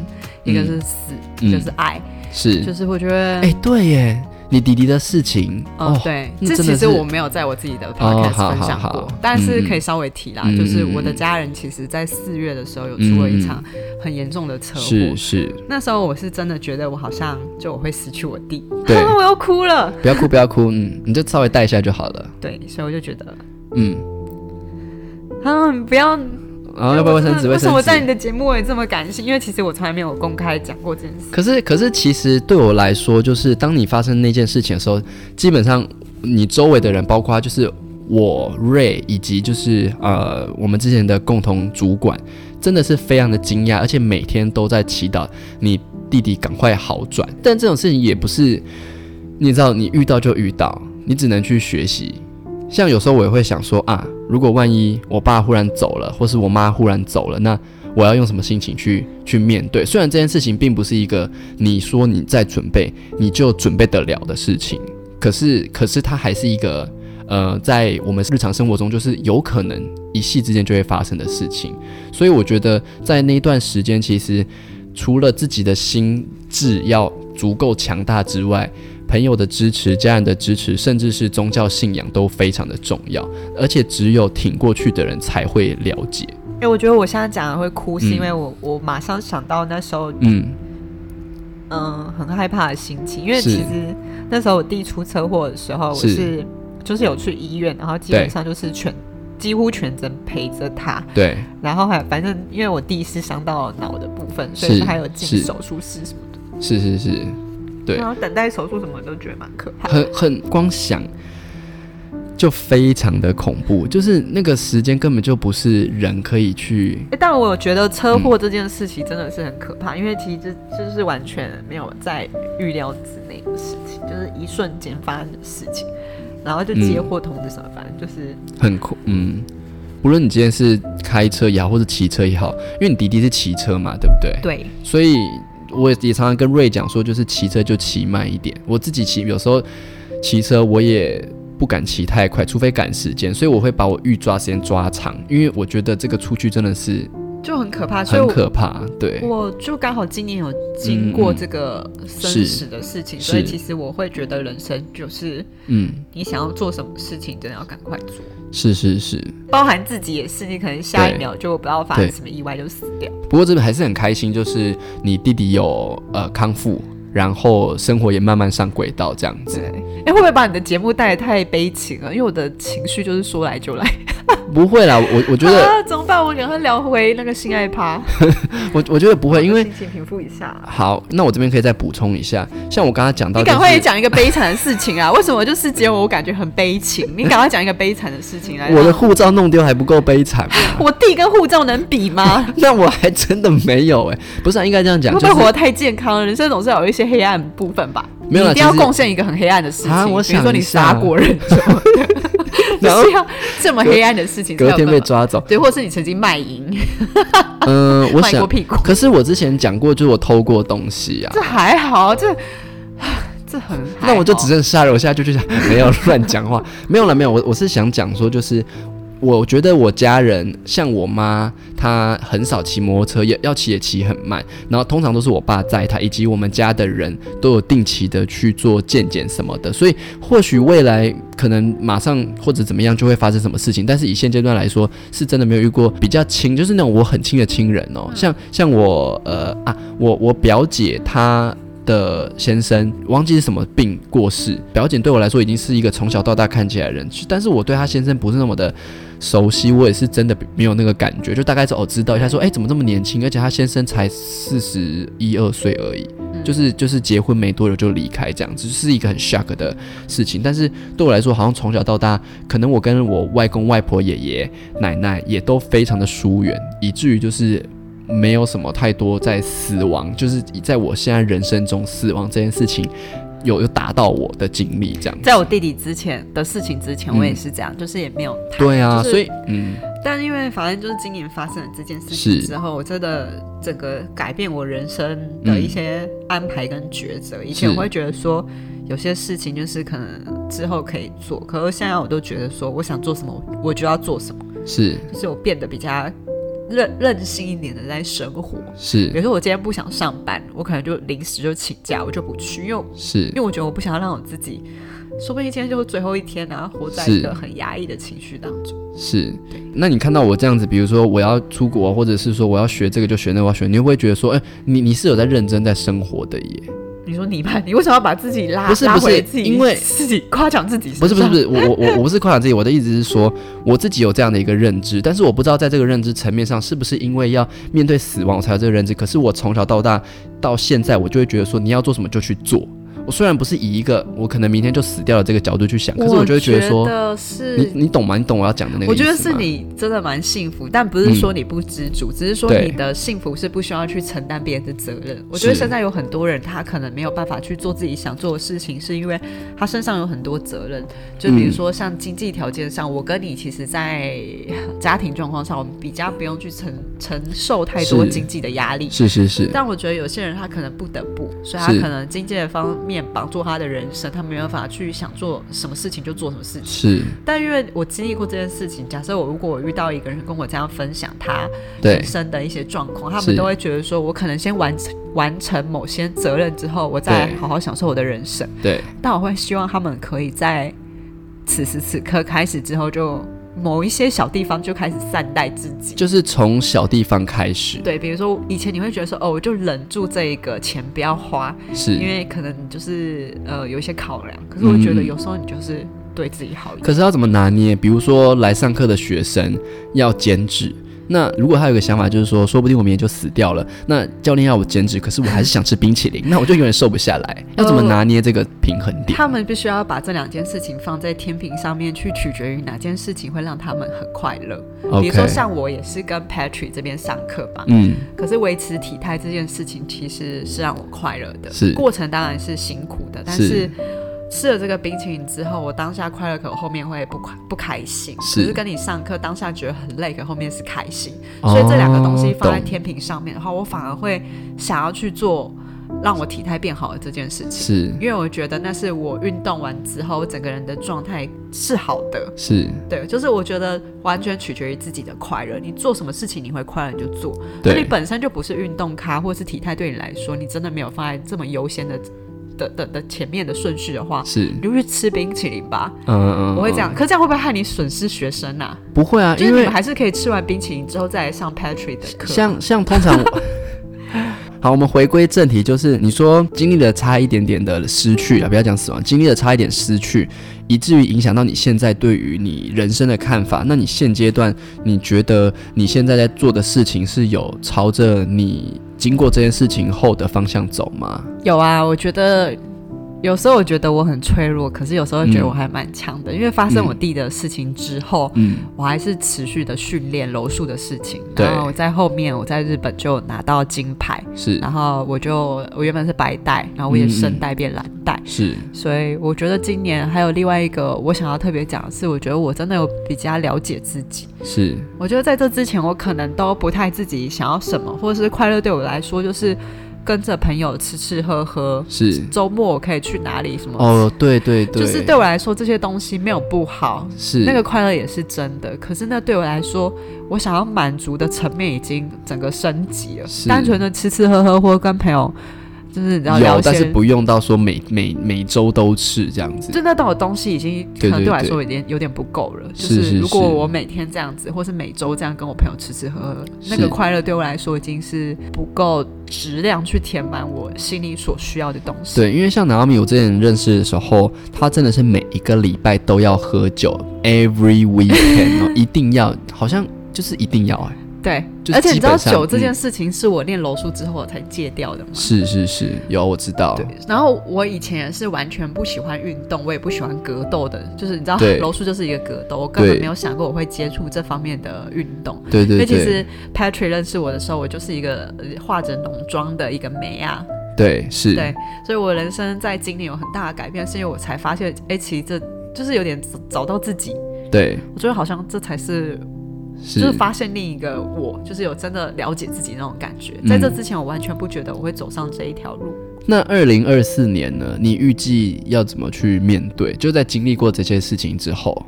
一个是死，一个是爱。是，就是我觉得，哎，对耶，你弟弟的事情，哦，对，这其实我没有在我自己的 podcast 分享过，但是可以稍微提啦，就是我的家人其实，在四月的时候有出了一场很严重的车祸，是是，那时候我是真的觉得我好像就我会失去我弟，对，我要哭了，不要哭不要哭，嗯，你就稍微带一下就好了，对，所以我就觉得，嗯，啊，不要。然后要不要卫生纸？为什么在你的节目也这么感性？因为其实我从来没有公开讲过这件事。可是，可是，其实对我来说，就是当你发生那件事情的时候，基本上你周围的人，包括就是我瑞以及就是呃我们之前的共同主管，真的是非常的惊讶，而且每天都在祈祷你弟弟赶快好转。但这种事情也不是你知道，你遇到就遇到，你只能去学习。像有时候我也会想说啊，如果万一我爸忽然走了，或是我妈忽然走了，那我要用什么心情去去面对？虽然这件事情并不是一个你说你在准备你就准备得了的事情，可是可是它还是一个呃，在我们日常生活中就是有可能一夕之间就会发生的事情。所以我觉得在那段时间，其实除了自己的心智要足够强大之外，朋友的支持、家人的支持，甚至是宗教信仰都非常的重要，而且只有挺过去的人才会了解。哎，我觉得我现在讲的会哭，是因为我我马上想到那时候，嗯嗯，很害怕的心情。因为其实那时候我弟出车祸的时候，我是就是有去医院，然后基本上就是全几乎全程陪着他。对，然后还反正因为我弟是伤到脑的部分，所以他有进手术室什么的。是是是。对，然后等待手术什么都觉得蛮可怕，很很光想就非常的恐怖，就是那个时间根本就不是人可以去。哎，但我觉得车祸这件事情真的是很可怕，因为其实这就是完全没有在预料之内的事情，就是一瞬间发生的事情，然后就接获通知什么，反正就是很恐。嗯，无论你今天是开车也好，或者骑车也好，因为你弟弟是骑车嘛，对不对？对，所以。我也常常跟瑞讲说，就是骑车就骑慢一点。我自己骑，有时候骑车我也不敢骑太快，除非赶时间，所以我会把我预抓时间抓长，因为我觉得这个出去真的是就很可怕，所以很可怕。对，我就刚好今年有经过这个生死的事情，是所以其实我会觉得人生就是嗯，你想要做什么事情，真的要赶快做，是是是。包含自己也是，你可能下一秒就不知道发生什么意外就死掉。不过这边还是很开心，就是你弟弟有呃康复，然后生活也慢慢上轨道这样子。对，哎、会不会把你的节目带得太悲情了？因为我的情绪就是说来就来。不会啦，我我觉得啊，怎么办？我赶快聊回那个性爱趴，我我觉得不会，因为心情平复一下。好，那我这边可以再补充一下，像我刚刚讲到、就是，你赶快也讲一个悲惨的事情啊！为什么就是只有我感觉很悲情？你赶快讲一个悲惨的事情来。我的护照弄丢还不够悲惨吗？我弟跟护照能比吗？那我还真的没有哎、不是、啊、应该这样讲，就是会不会活得太健康了？人生总是有一些黑暗部分吧？没有啦你一定要贡献一个很黑暗的事情，啊我比如说你杀过人什么的，然后就是要这么黑暗的事情隔天被。抓走。对，或是你曾经卖淫、嗯、我想，卖过屁股，可是我之前讲过，就是我偷过东西啊这。还好，这这很好那我就只剩杀人，我现在就去想，没有乱讲话，没有了，没有。我我是想讲说，就是我觉得我家人像我妈，她很少骑摩托车，也要骑也骑很慢，然后通常都是我爸载她，以及我们家的人都有定期的去做健检什么的，所以或许未来可能马上或者怎么样就会发生什么事情，但是以现阶段来说，是真的没有遇过比较亲，就是那种我很亲的亲人哦，像像我呃啊，我我表姐她。的先生忘记是什么病过世，表姐对我来说已经是一个从小到大看起来的人，但是我对她先生不是那么的熟悉，我也是真的没有那个感觉，就大概是哦知道一下说，哎、怎么这么年轻，而且他先生才四十一二岁而已，就是就是结婚没多久就离开这样子，是一个很 shock 的事情。但是对我来说，好像从小到大，可能我跟我外公外婆、爷爷奶奶也都非常的疏远，以至于就是。没有什么太多在死亡，就是在我现在人生中死亡这件事情有有打到我的经历，这样子。在我弟弟之前的事情之前，嗯我也是这样，就是也没有谈对啊，就是所以嗯，但因为反正就是今年发生了这件事情之后，我真的整个改变我人生的一些安排跟抉择。以前我会觉得说有些事情就是可能之后可以做，可是现在我都觉得说我想做什么我就要做什么，是。就是我变得比较任任性一点的在生活。是比如说我今天不想上班，我可能就临时就请假，我就不去，因为是因为我觉得我不想要让我自己。说不定今天就是最后一天啊，活在一个很压抑的情绪当中。是，那你看到我这样子，比如说我要出国，或者是说我要学这个就学那个，我要学，你会不会觉得说，哎、你你是有在认真在生活的耶？你说你吧，你为什么要把自己拉不是不是？因为 自己夸奖自己不是不是 不是，我我我我不是夸奖自己，我的意思是说，我自己有这样的一个认知，但是我不知道在这个认知层面上，是不是因为要面对死亡我才有这个认知。可是我从小到大到现在，我就会觉得说，你要做什么就去做。我虽然不是以一个我可能明天就死掉了这个角度去想，可是我就会觉得说，是你你懂吗？你懂我要讲的那个我觉得是你真的蛮幸福，但不是说你不知足，只是说你的幸福是不需要去承担别人的责任。我觉得现在有很多人他可能没有办法去做自己想做的事情，是因为他身上有很多责任。就比如说像经济条件上，我跟你其实，在家庭状况上，我们比较不用去承承受太多经济的压力。是是是，但我觉得有些人他可能不得不，所以他可能经济的方面绑住他的人生，他没有办法去想做什么事情就做什么事情。是，但因为我经历过这件事情，假设我如果我遇到一个人跟我这样分享他人生的一些状况，他们都会觉得说，我可能先完成完成某些责任之后，我再好好享受我的人生。对，但我会希望他们可以在此时此刻开始之后，就某一些小地方就开始善待自己。就是从小地方开始，对，比如说以前你会觉得说，哦，我就忍住这一个钱不要花，是因为可能就是呃有一些考量。可是我觉得嗯有时候你就是对自己好一点。可是要怎么拿捏？比如说来上课的学生要减脂，那如果他有个想法，就是说，说不定我明天就死掉了，那教练要我减脂，可是我还是想吃冰淇淋，那我就永远瘦不下来。要怎么拿捏这个平衡点？他们必须要把这两件事情放在天平上面去，取决于哪件事情会让他们很快乐。比如说像我也是跟 Patrick 这边上课吧，嗯，可是维持体态这件事情其实是让我快乐的，是过程当然是辛苦的，但是是吃了这个冰淇淋之后，我当下快乐，可后面会不快不开心。是可是跟你上课当下觉得很累，可后面是开心，所以这两个东西放在天平上面的话，我反而会想要去做让我体态变好的这件事情，是因为我觉得那是我运动完之后，我整个人的状态是好的。是，对，就是我觉得完全取决于自己的快乐。你做什么事情你会快乐你就做。那你，本身就不是运动咖，或是体态对你来说，你真的没有放在这么优先的的的的前面的顺序的话，是，你就去吃冰淇淋吧。嗯嗯，我会这样，嗯，可这样会不会害你损失学生啊？不会啊，因为就是你们还是可以吃完冰淇淋之后再来上 Patrick 的课。像像通常，好，我们回归正题，就是你说经历了差一点点的失去啊，不要讲死亡，经历了差一点失去，以至于影响到你现在对于你人生的看法。那你现阶段，你觉得你现在在做的事情是有朝着你经过这件事情后的方向走吗？有啊，我觉得有时候我觉得我很脆弱，可是有时候觉得嗯我还蛮强的，因为发生嗯我弟的事情之后，嗯，我还是持续的训练柔术的事情。对然后我在后面，我在日本就拿到金牌，是然后我就我原本是白带，然后我也嗯嗯深带变蓝带。是，所以我觉得今年还有另外一个我想要特别讲的是，我觉得我真的有比较了解自己。是，我觉得在这之前，我可能都不太自己想要什么，或者是快乐对我来说就是跟着朋友吃吃喝喝，是。周末我可以去哪里什么。哦，对对对，就是对我来说，这些东西没有不好，是那个快乐也是真的。可是那对我来说，我想要满足的层面已经整个升级了。是单纯的吃吃喝喝，或者跟朋友就是有，但是，不用到说每每每周都吃这样子。就那种东西已经可能对我来说有点有点不够了。就是是如果我每天这样子，或是每周这样跟我朋友吃吃喝喝，那个快乐对我来说已经是不够质量去填满我心里所需要的东西。对，因为像南奥米，我之前认识的时候，他真的是每一个礼拜都要喝酒，every weekend，、哦、一定要，好像就是一定要哎、对，而且你知道酒这件嗯。事情是我练柔术之后我才戒掉的吗？是是是，有我知道，对，然后我以前也是完全不喜欢运动，我也不喜欢格斗的，就是你知道 柔术就是一个格斗，我根本没有想过我会接触这方面的运动。对对对因为其实 Patrick 认识我的时候，我就是一个呃化着浓妆的一个美啊，对是，对，所以我人生在今年有很大的改变，是因为我才发现，哎，其实这就是有点找到自己，对。我觉得好像这才是是，就是发现另一个我，就是有真的了解自己那种感觉。嗯在这之前，我完全不觉得我会走上这一条路。那二零二四年呢？你预计要怎么去面对？就在经历过这些事情之后，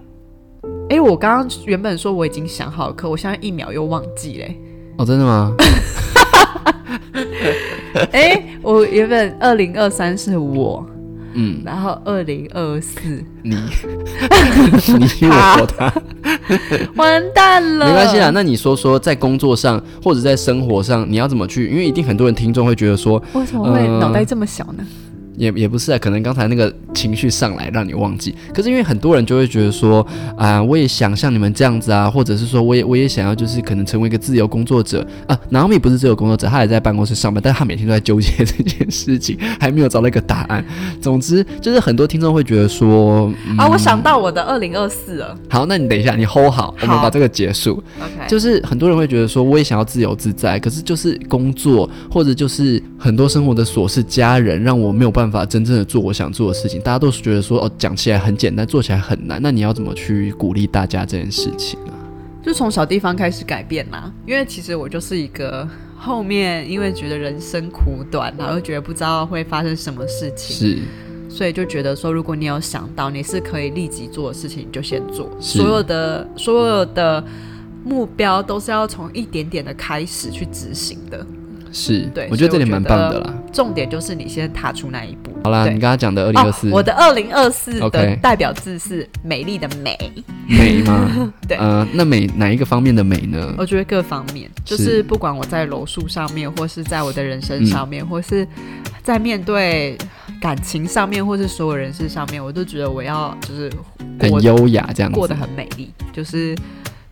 哎，我刚刚原本说我已经想好了，可我现在一秒又忘记嘞。哦，真的吗？哎，我原本二零二三是我，嗯，然后二零二四你 你我说他，完蛋了，没关系啊。那你说说，在工作上或者在生活上，你要怎么去？因为一定很多人听众会觉得说，为什么会呃脑袋这么小呢？也也不是啊，可能刚才那个情绪上来让你忘记。可是因为很多人就会觉得说，啊、我也想像你们这样子啊，或者是说我也我也想要就是可能成为一个自由工作者啊。拿米不是自由工作者，他也在办公室上班，但他每天都在纠结 这件事情，还没有找到一个答案。总之就是很多听众会觉得说，嗯、啊，我想到我的二零二四了。好，那你等一下，你 hold 好，我们把这个结束。OK，就是很多人会觉得说，我也想要自由自在，可是就是工作或者就是很多生活的琐事、家人，让我没有办法真正的做我想做的事情。大家都是觉得说，哦，讲起来很简单，做起来很难。那你要怎么去鼓励大家这件事情啊？就从小地方开始改变啦。因为其实我就是一个后面因为觉得人生苦短，然后又觉得不知道会发生什么事情，是所以就觉得说，如果你有想到你是可以立即做的事情，你就先做。所有的所有的目标都是要从一点点的开始去执行的。是，对我觉得这点蛮棒的啦。重点就是你先踏出那一步。好啦，你刚刚讲的二零二四哦，我的二零二四的代表字是美丽的美。美吗？对呃，那美哪一个方面的美呢？我觉得各方面，就是是不管我在柔术上面，或是在我的人生上面，或是在面对感情上面，或是所有人事上面，我都觉得我要就是过很优雅这样子。过得很美丽，就是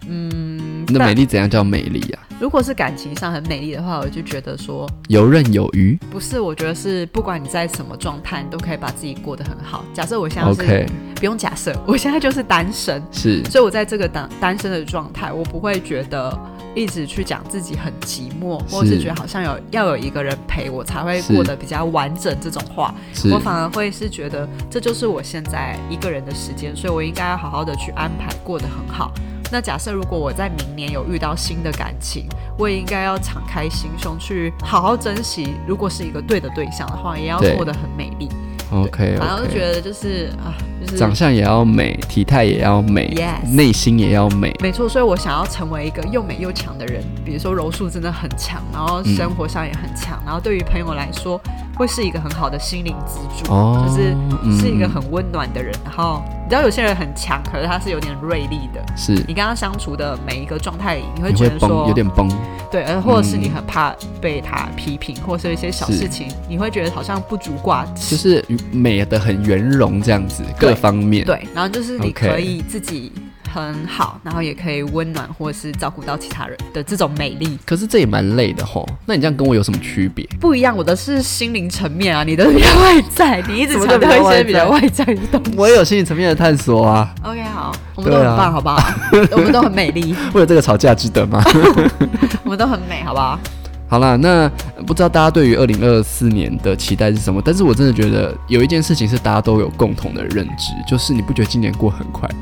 嗯，那但美丽怎样叫美丽啊？如果是感情上很美丽的话，我就觉得说游刃有余。不是，我觉得是不管你在什么状态，你都可以把自己过得很好。假设我现在是不用假设，我现在就是单身，是所以我在这个单单身的状态，我不会觉得一直去讲自己很寂寞，或者是觉得好像有要有一个人陪我才会过得比较完整这种话，我反而会是觉得这就是我现在一个人的时间，所以我应该要好好的去安排，过得很好。那假设如果我在明年有遇到新的感情，我也应该要敞开心胸去好好珍惜。如果是一个对的对象的话，也要过得很美丽。OK，反正就觉得就是啊，就是长相也要美，体态也要美内心也要美。没错，所以我想要成为一个又美又强的人，比如说柔术真的很强，然后嗯生活上也很强，然后对于朋友来说会是一个很好的心灵支柱，哦就是嗯是一个很温暖的人。然后你知道有些人很强，可是他是有点锐利的。是你跟他相处的每一个状态里，你会觉得说有点崩。对，而，或者是嗯你很怕被他批评，或者是一些小事情，你会觉得好像不足挂齿。就是美的很圆融这样子，各方面。对，然后就是你可以自己很好，然后也可以温暖或者是照顾到其他人的这种美丽可是这也蛮累的吼。那你这样跟我有什么区别？不一样。我的是心灵层面啊，你的比较外在，你一直强调一些比较外在的东西。我也有心理层面的探索啊，OK，好，我们都很棒，好不好？我们都很美丽，为了这个吵架值得吗？我们都很美，好不好？好啦，那不知道大家对于二零二四年的期待是什么？但是我真的觉得有一件事情是大家都有共同的认知，就是你不觉得今年过很快吗？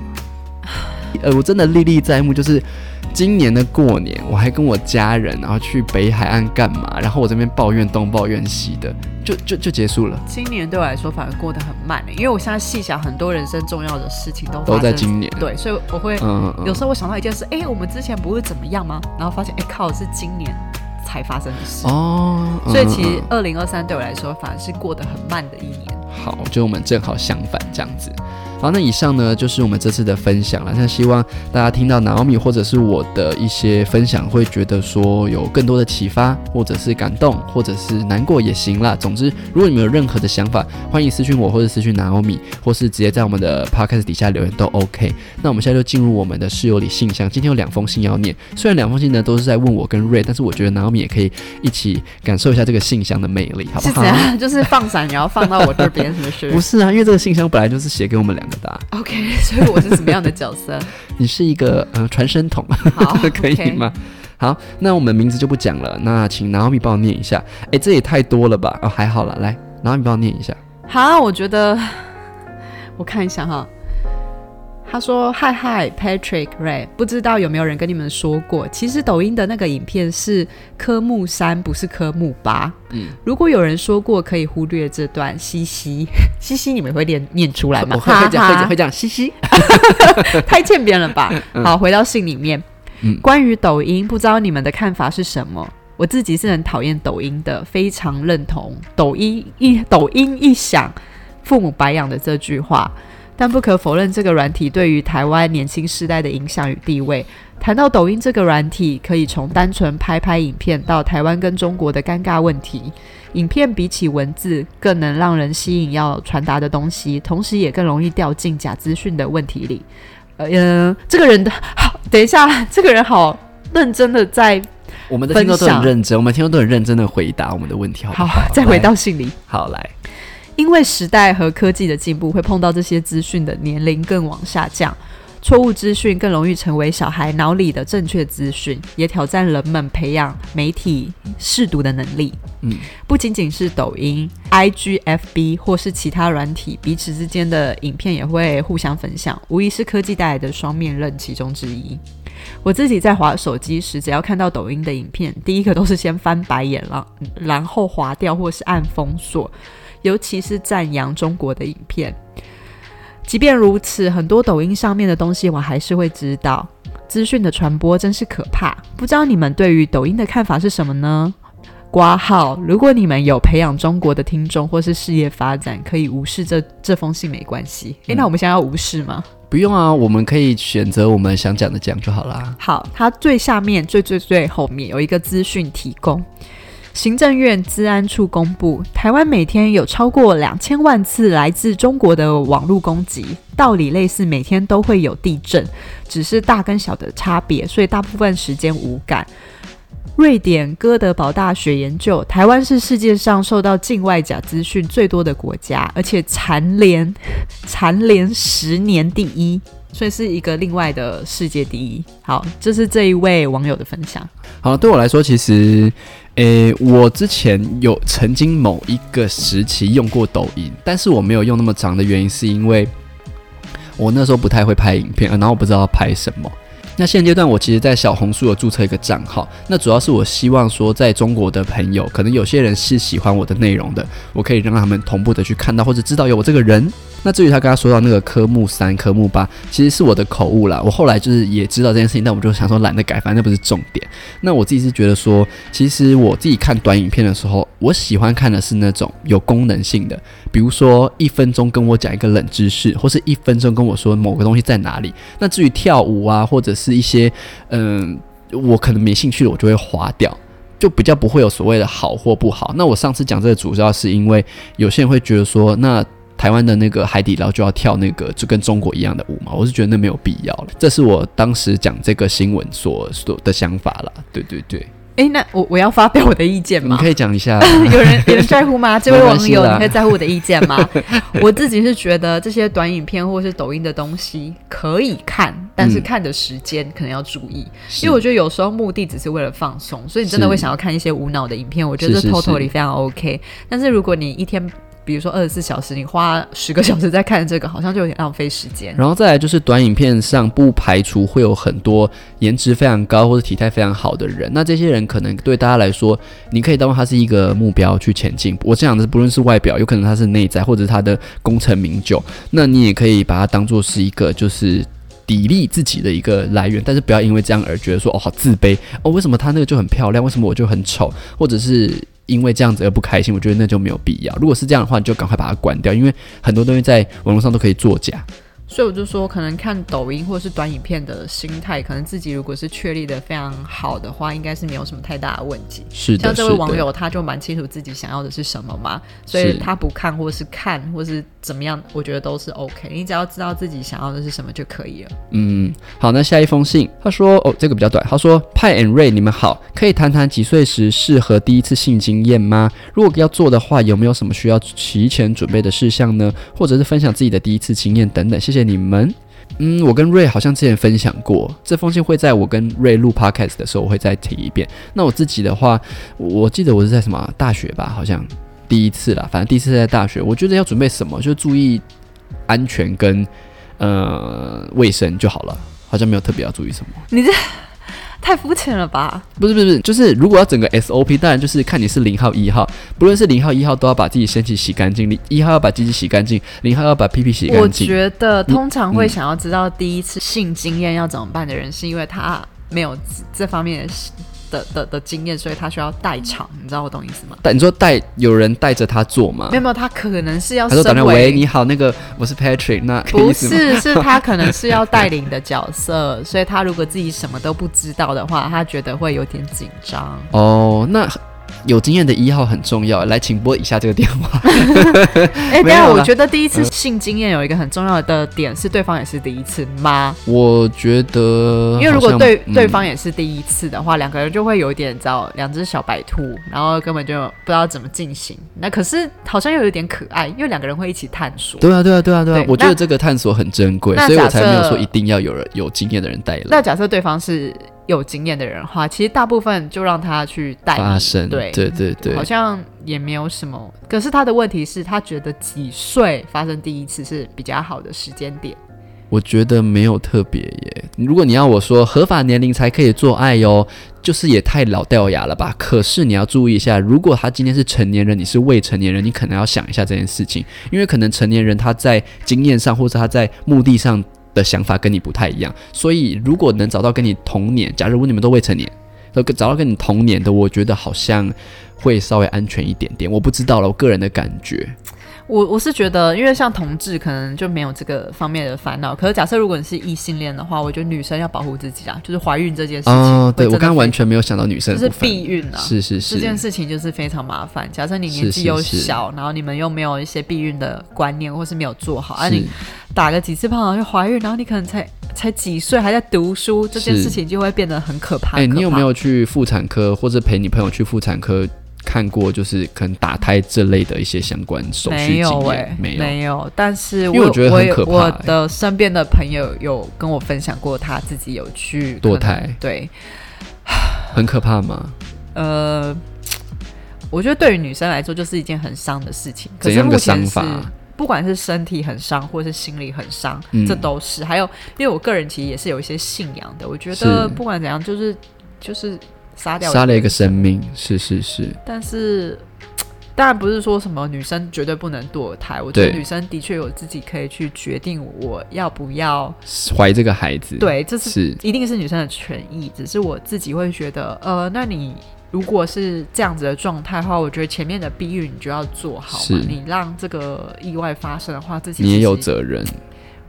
呃，我真的历历在目，就是今年的过年，我还跟我家人然后去北海岸干嘛？然后我这边抱怨东抱怨西的，就就就结束了，今年对我来说反而过得很慢欸因为我现在细想，很多人生重要的事情都都在今年。对，所以我会嗯，嗯有时候我想到一件事，哎、我们之前不是怎么样吗？然后发现，哎、靠，是今年才发生的事。哦，嗯所以其实二零二三对我来说，反而是过得很慢的一年。好，就我们正好相反这样子。好，那以上呢就是我们这次的分享了。那希望大家听到 Naomi 或者是我的一些分享，会觉得说有更多的启发，或者是感动，或者是难过也行啦。总之，如果你们有任何的想法，欢迎私讯我，或者私讯 Naomi，或是直接在我们的 Podcast 底下留言都 OK。那我们现在就进入我们的室友里信箱。今天有两封信要念，虽然两封信呢都是在问我跟瑞，但是我觉得 Naomi 也可以一起感受一下这个信箱的魅力，好不好？就是放闪，你要放到我这边，是不是不是啊，因为这个信箱本来就是写给我们两个的、啊。？OK，所以我是什么样的角色？你是一个呃传声筒，好，可以吗？好，那我们名字就不讲了，那请 Naomi 帮我念一下。哎，这也太多了吧？哦，还好了，来，Naomi 帮我念一下。好，我觉得我看一下哈。他说：“嗨嗨，Patrick Ray，不知道有没有人跟你们说过，其实抖音的那个影片是科目三，不是科目八。嗯，如果有人说过，可以忽略这段。嘻嘻，嘻嘻，你们会念念出来吗？我会会讲会讲会讲，嘻嘻。太欠扁了吧？好，回到信里面，嗯关于抖音，不知道你们的看法是什么？我自己是很讨厌抖音的，非常认同抖音一抖音一响，父母白养的这句话。但不可否认，这个软体对于台湾年轻世代的影响与地位。谈到抖音这个软体，可以从单纯拍拍影片到台湾跟中国的尴尬问题。影片比起文字更能让人吸引要传达的东西，同时也更容易掉进假资讯的问题里。呃，这个人的好，等一下，这个人好认真的在我们的听众都很认真，我们听众都很认真的回答我们的问题，好不好？再回到信里。好来，因为时代和科技的进步，会碰到这些资讯的年龄更往下降，错误资讯更容易成为小孩脑里的正确资讯，也挑战人们培养媒体试读的能力。嗯，不仅仅是抖音、IG、FB 或是其他软体，彼此之间的影片也会互相分享，无疑是科技带来的双面刃其中之一。我自己在滑手机时，只要看到抖音的影片，第一个都是先翻白眼了，然后划掉或是按封锁。尤其是赞扬中国的影片。即便如此，很多抖音上面的东西我还是会知道。资讯的传播真是可怕，不知道你们对于抖音的看法是什么呢？挂号，如果你们有培养中国的听众或是事业发展，可以无视这这封信没关系。诶，那我们现在要无视吗？不用啊，我们可以选择我们想讲的讲就好啦。好，它最下面最最最后面有一个资讯提供。行政院治安处公布，台湾每天有超过两千万次来自中国的网络攻击，道理类似每天都会有地震，只是大跟小的差别，所以大部分时间无感。瑞典哥德堡大学研究，台湾是世界上受到境外假资讯最多的国家，而且蝉联蝉联十年第一，所以是一个另外的世界第一。好，这是这一位网友的分享。好，对我来说，其实，诶，我之前有曾经某一个时期用过抖音，但是我没有用那么长的原因，是因为我那时候不太会拍影片，然后我不知道拍什么。那现阶段我其实，在小红书有注册一个账号，那主要是我希望说，在中国的朋友，可能有些人是喜欢我的内容的，我可以让他们同步的去看到或者知道有我这个人。那至于他刚刚说到那个科目三、科目八，其实是我的口误啦。我后来就是也知道这件事情，但我就想说懒得改，反正那不是重点。那我自己是觉得说，其实我自己看短影片的时候，我喜欢看的是那种有功能性的，比如说一分钟跟我讲一个冷知识，或是一分钟跟我说某个东西在哪里。那至于跳舞啊，或者是一些嗯，我可能没兴趣的，我就会划掉，就比较不会有所谓的好或不好。那我上次讲这个主要是因为有些人会觉得说，那。台湾的那个海底捞就要跳那个就跟中国一样的舞嘛，我是觉得那没有必要了。这是我当时讲这个新闻所所的想法啦。对对对。哎，那我我要发表我的意见吗？你可以讲一下。有人有人在乎吗？这位网友，你可以在乎我的意见吗？我自己是觉得这些短影片或是抖音的东西可以看，但是看的时间可能要注意，因为我觉得有时候目的只是为了放松，所以你真的会想要看一些无脑的影片。我觉得 totally 非常 OK。但是如果你一天比如说二十四小时，你花十个小时在看这个，好像就有点浪费时间。然后再来就是短影片上不排除会有很多颜值非常高或者体态非常好的人，那这些人可能对大家来说，你可以当他是一个目标去前进。我讲的是不论是外表，有可能他是内在，或者是他的功成名就，那你也可以把它当做是一个就是砥砺自己的一个来源。但是不要因为这样而觉得说哦好自卑哦，为什么他那个就很漂亮，为什么我就很丑，或者是。因为这样子而不开心，我觉得那就没有必要。如果是这样的话，你就赶快把它关掉，因为很多东西在网络上都可以作假。所以我就说，可能看抖音或者是短影片的心态，可能自己如果是确立的非常好的话，应该是没有什么太大的问题。是的，像这位网友，他就蛮清楚自己想要的是什么嘛，所以他不看或是看或是怎么样，我觉得都是 OK。你只要知道自己想要的是什么就可以了。嗯，好，那下一封信，他说，哦，这个比较短，他说，派 and Ray，你们好，可以谈谈几岁时适合第一次性经验吗？如果要做的话，有没有什么需要提前准备的事项呢？或者是分享自己的第一次经验等等？谢谢。你们，嗯，我跟瑞好像之前分享过这封信，会在我跟瑞录 podcast 的时候，我会再提一遍。那我自己的话，我记得我是在什么大学吧，好像第一次啦，反正第一次在大学，我觉得要准备什么，就注意安全跟呃卫生就好了，好像没有特别要注意什么。你这。太肤浅了吧？不是不是不是，就是如果要整个 SOP，当然就是看你是零号一号，不论是零号一号都要把自己身体洗干净，零一号要把鸡鸡洗干净，零号要把屁屁洗干净。我觉得通常会想要知道第一次性经验要怎么办的人，是因为他没有这方面的。的的的经验，所以他需要代场，你知道我懂意思吗？但你说带有人带着他做吗？没有没有，他可能是要。他说：“等下，喂，你好，那个我是 Patrick。”那不是，是他可能是要带 领的角色，所以他如果自己什么都不知道的话，他觉得会有点紧张。哦，那。有经验的一号很重要，来，请拨一下这个电话。哎，等下，我觉得第一次性经验有一个很重要的点是，对方也是第一次吗？我觉得，因为如果对对方也是第一次的话，两个人就会有一点，知道两只小白兔，然后根本就不知道怎么进行。那可是好像又有点可爱，因为两个人会一起探索。对啊，对啊，对啊，对啊！我觉得这个探索很珍贵，所以我才没有说一定要有人有经验的人带来。那假设对方是。有经验的人话，其实大部分就让他去带发生，对对对对，好像也没有什么。可是他的问题是他觉得几岁发生第一次是比较好的时间点。我觉得没有特别耶。如果你要我说合法年龄才可以做爱哟，就是也太老掉牙了吧。可是你要注意一下，如果他今天是成年人，你是未成年人，你可能要想一下这件事情，因为可能成年人他在经验上或者他在目的上。的想法跟你不太一样，所以如果能找到跟你同年，假如你们都未成年，都找到跟你同年的，我觉得好像会稍微安全一点点。我不知道了，我个人的感觉。我我是觉得，因为像同志可能就没有这个方面的烦恼。可是假设如果你是异性恋的话，我觉得女生要保护自己啊，就是怀孕这件事情。哦，对我刚刚完全没有想到女生就是避孕啊，是是是，这件事情就是非常麻烦。假设你年纪又小，然后你们又没有一些避孕的观念，或是没有做好，而你打个几次炮就怀孕，然后你可能才才几岁还在读书，这件事情就会变得很可怕。哎，你有没有去妇产科，或者陪你朋友去妇产科？看过就是可能打胎这类的一些相关手续经验，没有没有，但是因为我觉得很可怕。我的身边的朋友有跟我分享过，他自己有去堕胎，对，很可怕吗？呃，我觉得对于女生来说就是一件很伤的事情。怎样的伤法？不管是身体很伤，或是心理很伤，嗯这都是。还有，因为我个人其实也是有一些信仰的，我觉得不管怎样，就是就是杀掉杀了一个生命，是是是，但是。当然不是说什么女生绝对不能堕胎，我觉得女生的确有自己可以去决定我要不要。怀这个孩子，，对，这是是一定是女生的权益，只是我自己会觉得，呃，那你如果是这样子的状态的话，我觉得前面的避孕你就要做好是嘛。你让这个意外发生的话，自己你也有责任，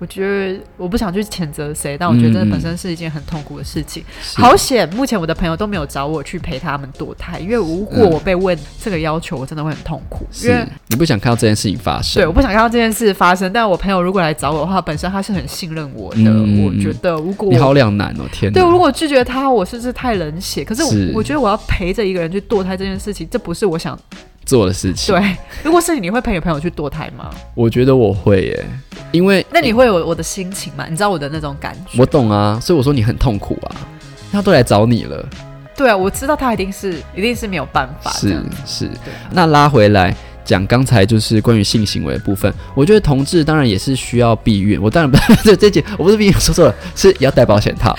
我觉得我不想去谴责谁，但我觉得这本身是一件很痛苦的事情。是好险，目前我的朋友都没有找我去陪他们堕胎，因为如果嗯我被问这个要求，我真的会很痛苦，因为你不想看到这件事情发生，对，我不想看到这件事发生。但我朋友如果来找我的话，本身他是很信任我的，嗯我觉得如果你好两难哦，天哪，对，如果拒绝他，我是不是太冷血？可是我觉得我要陪着一个人去堕胎这件事情，这不是我想。做的事情，对，如果是你，你会陪你朋友去堕胎吗？我觉得我会耶，因为那你会有我的心情吗？你知道我的那种感觉？我懂啊，所以我说你很痛苦啊，他都来找你了，对啊，我知道他一定是一定是没有办法这是。是，那拉回来。讲刚才就是关于性行为的部分，我觉得同志当然也是需要避孕。我当然不这这节我不是避孕说错了，是要戴保险套，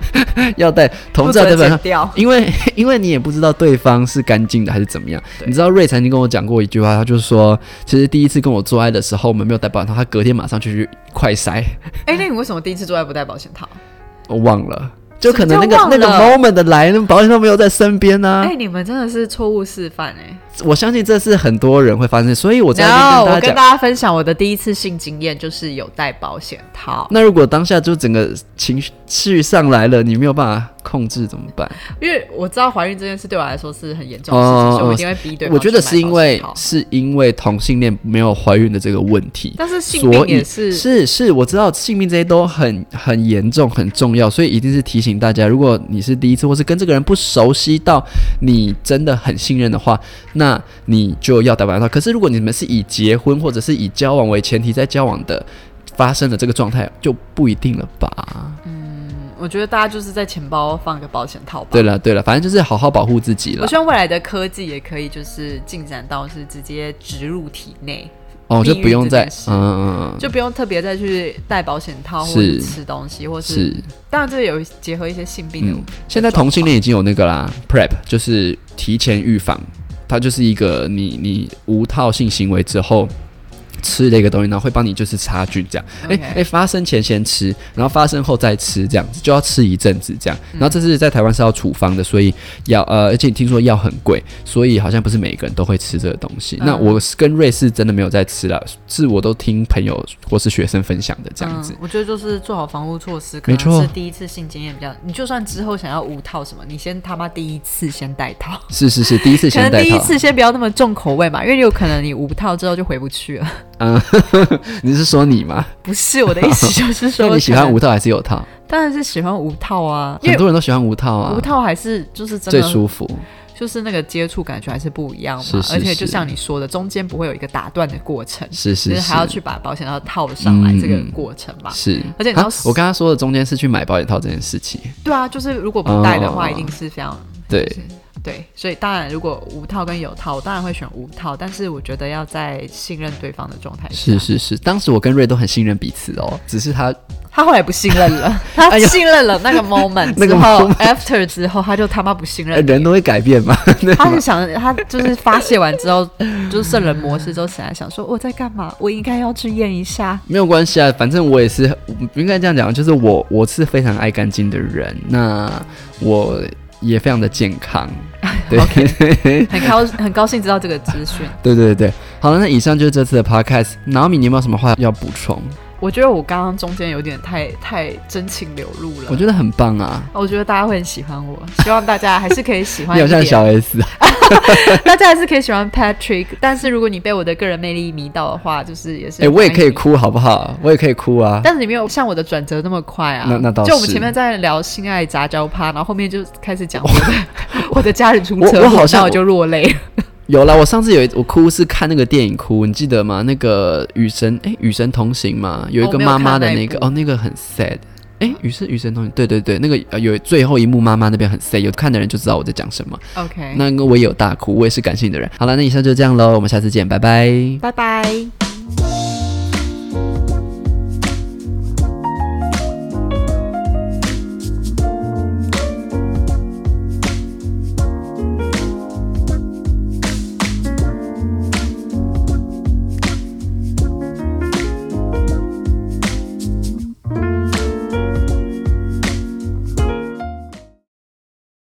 要戴同志要戴保险套。因为因为你也不知道对方是干净的还是怎么样。你知道瑞曾经跟我讲过一句话，他就是说，其实第一次跟我做爱的时候，我们没有戴保险套，他隔天马上就去快塞，哎、那你为什么第一次做爱不戴保险套？我忘了。就可能那个那个 moment 的来，那保险套没有在身边呢、哎、你们真的是错误示范哎、我相信这是很多人会发生，所以我在然那后我跟边跟大家讲。大家分享我的第一次性经验，就是有戴保险套。那如果当下就整个情绪上来了，你没有办法控制怎么办？因为我知道怀孕这件事对我来说是很严重的事情，哦所以我一定会逼对我觉得是因为是因为同性恋没有怀孕的这个问题，但是性病也是是是，我知道性命这些都很很严重、很重要，所以一定是提醒大家，如果你是第一次，或是跟这个人不熟悉到你真的很信任的话，那你就要戴保险套。可是如果你们是以结婚或者是以交往为前提在交往的，发生的这个状态就不一定了吧？嗯我觉得大家就是在钱包放个保险套吧。对了对了，反正就是好好保护自己了我。希望未来的科技也可以就是进展到是直接植入体内，哦，就不用再嗯嗯嗯，就不用特别再去戴保险套或是者吃东西，或是是。当然这有结合一些性病的嗯，现在同性恋已经有那个啦，prep，就是提前预防，它就是一个你你无套性行为之后。吃的一个东西，然后会帮你就是杀菌这样，哎哎、发生前先吃，然后发生后再吃，这样子就要吃一阵子这样。然后这是在台湾是要处方的，所以药呃，而且听说药很贵，所以好像不是每个人都会吃这个东西。那嗯我是跟瑞士真的没有在吃了，是我都听朋友或是学生分享的这样子。嗯，我觉得就是做好防护措施，可没错能是第一次性经验比较，你就算之后想要无套什么，你先他妈第一次先带套，是是是，第一次可能第一。次先不要那么重口味嘛，因为有可能你无套之后就回不去了。嗯，你是说你吗？不是我的意思，就是说你喜欢无套还是有套？当然是喜欢无套啊，很多人都喜欢无套啊，无套还是就是真的最的舒服。就是那个接触感觉还是不一样嘛，是是而且就像你说的，中间不会有一个打断的过程，是是，就是。还要去把保险套套上来嗯这个嗯。过程嘛。是，而且你知道啊我刚刚说的中间是去买保险套这件事情，对啊，就是如果不戴的话，哦一定是非常对，对，所以当然如果无套跟有套，我当然会选无套，但是我觉得要在信任对方的状态下。是是是，当时我跟瑞都很信任彼此哦，只是他他后来不信任了，他信任了那个 moment 那个之后 moment，after 之后他就他妈不信任人都会改变嘛，他吗是想，他就是发泄完之后，就是圣人模式之后起来想说，我在干嘛？我应该要去验一下。没有关系啊，反正我也是不应该这样讲，就是我我是非常爱干净的人，那我也非常的健康，对。很高很高兴知道这个资讯。对对对，好了，那以上就是这次的 podcast，脑米，你有没有什么话要补充？我觉得我刚刚中间有点太太真情流露了。我觉得很棒啊，我觉得大家会很喜欢我，希望大家还是可以喜欢你一点。好像小 S 啊，大家还是可以喜欢 Patrick，但是如果你被我的个人魅力迷到的话，就是也是哎、我也可以。哭好不好？我也可以哭啊。但是你没有像我的转折那么快啊！那那倒是就我们前面在聊性爱杂交趴，然后后面就开始讲我的 我的家人出车祸，好像我就落泪。有了，我上次有一我哭是看那个电影哭，你记得吗？那个《与神》哎，《与神同行》嘛，有一个妈妈的那个哦，那个很 sad。哎，与是与神同行，对对对，那个呃有最后一幕，妈妈那边很 sad，有看的人就知道我在讲什么。OK，那个我也有大哭，我也是感性的人。好了，那以上就这样喽，我们下次见，拜拜。拜拜。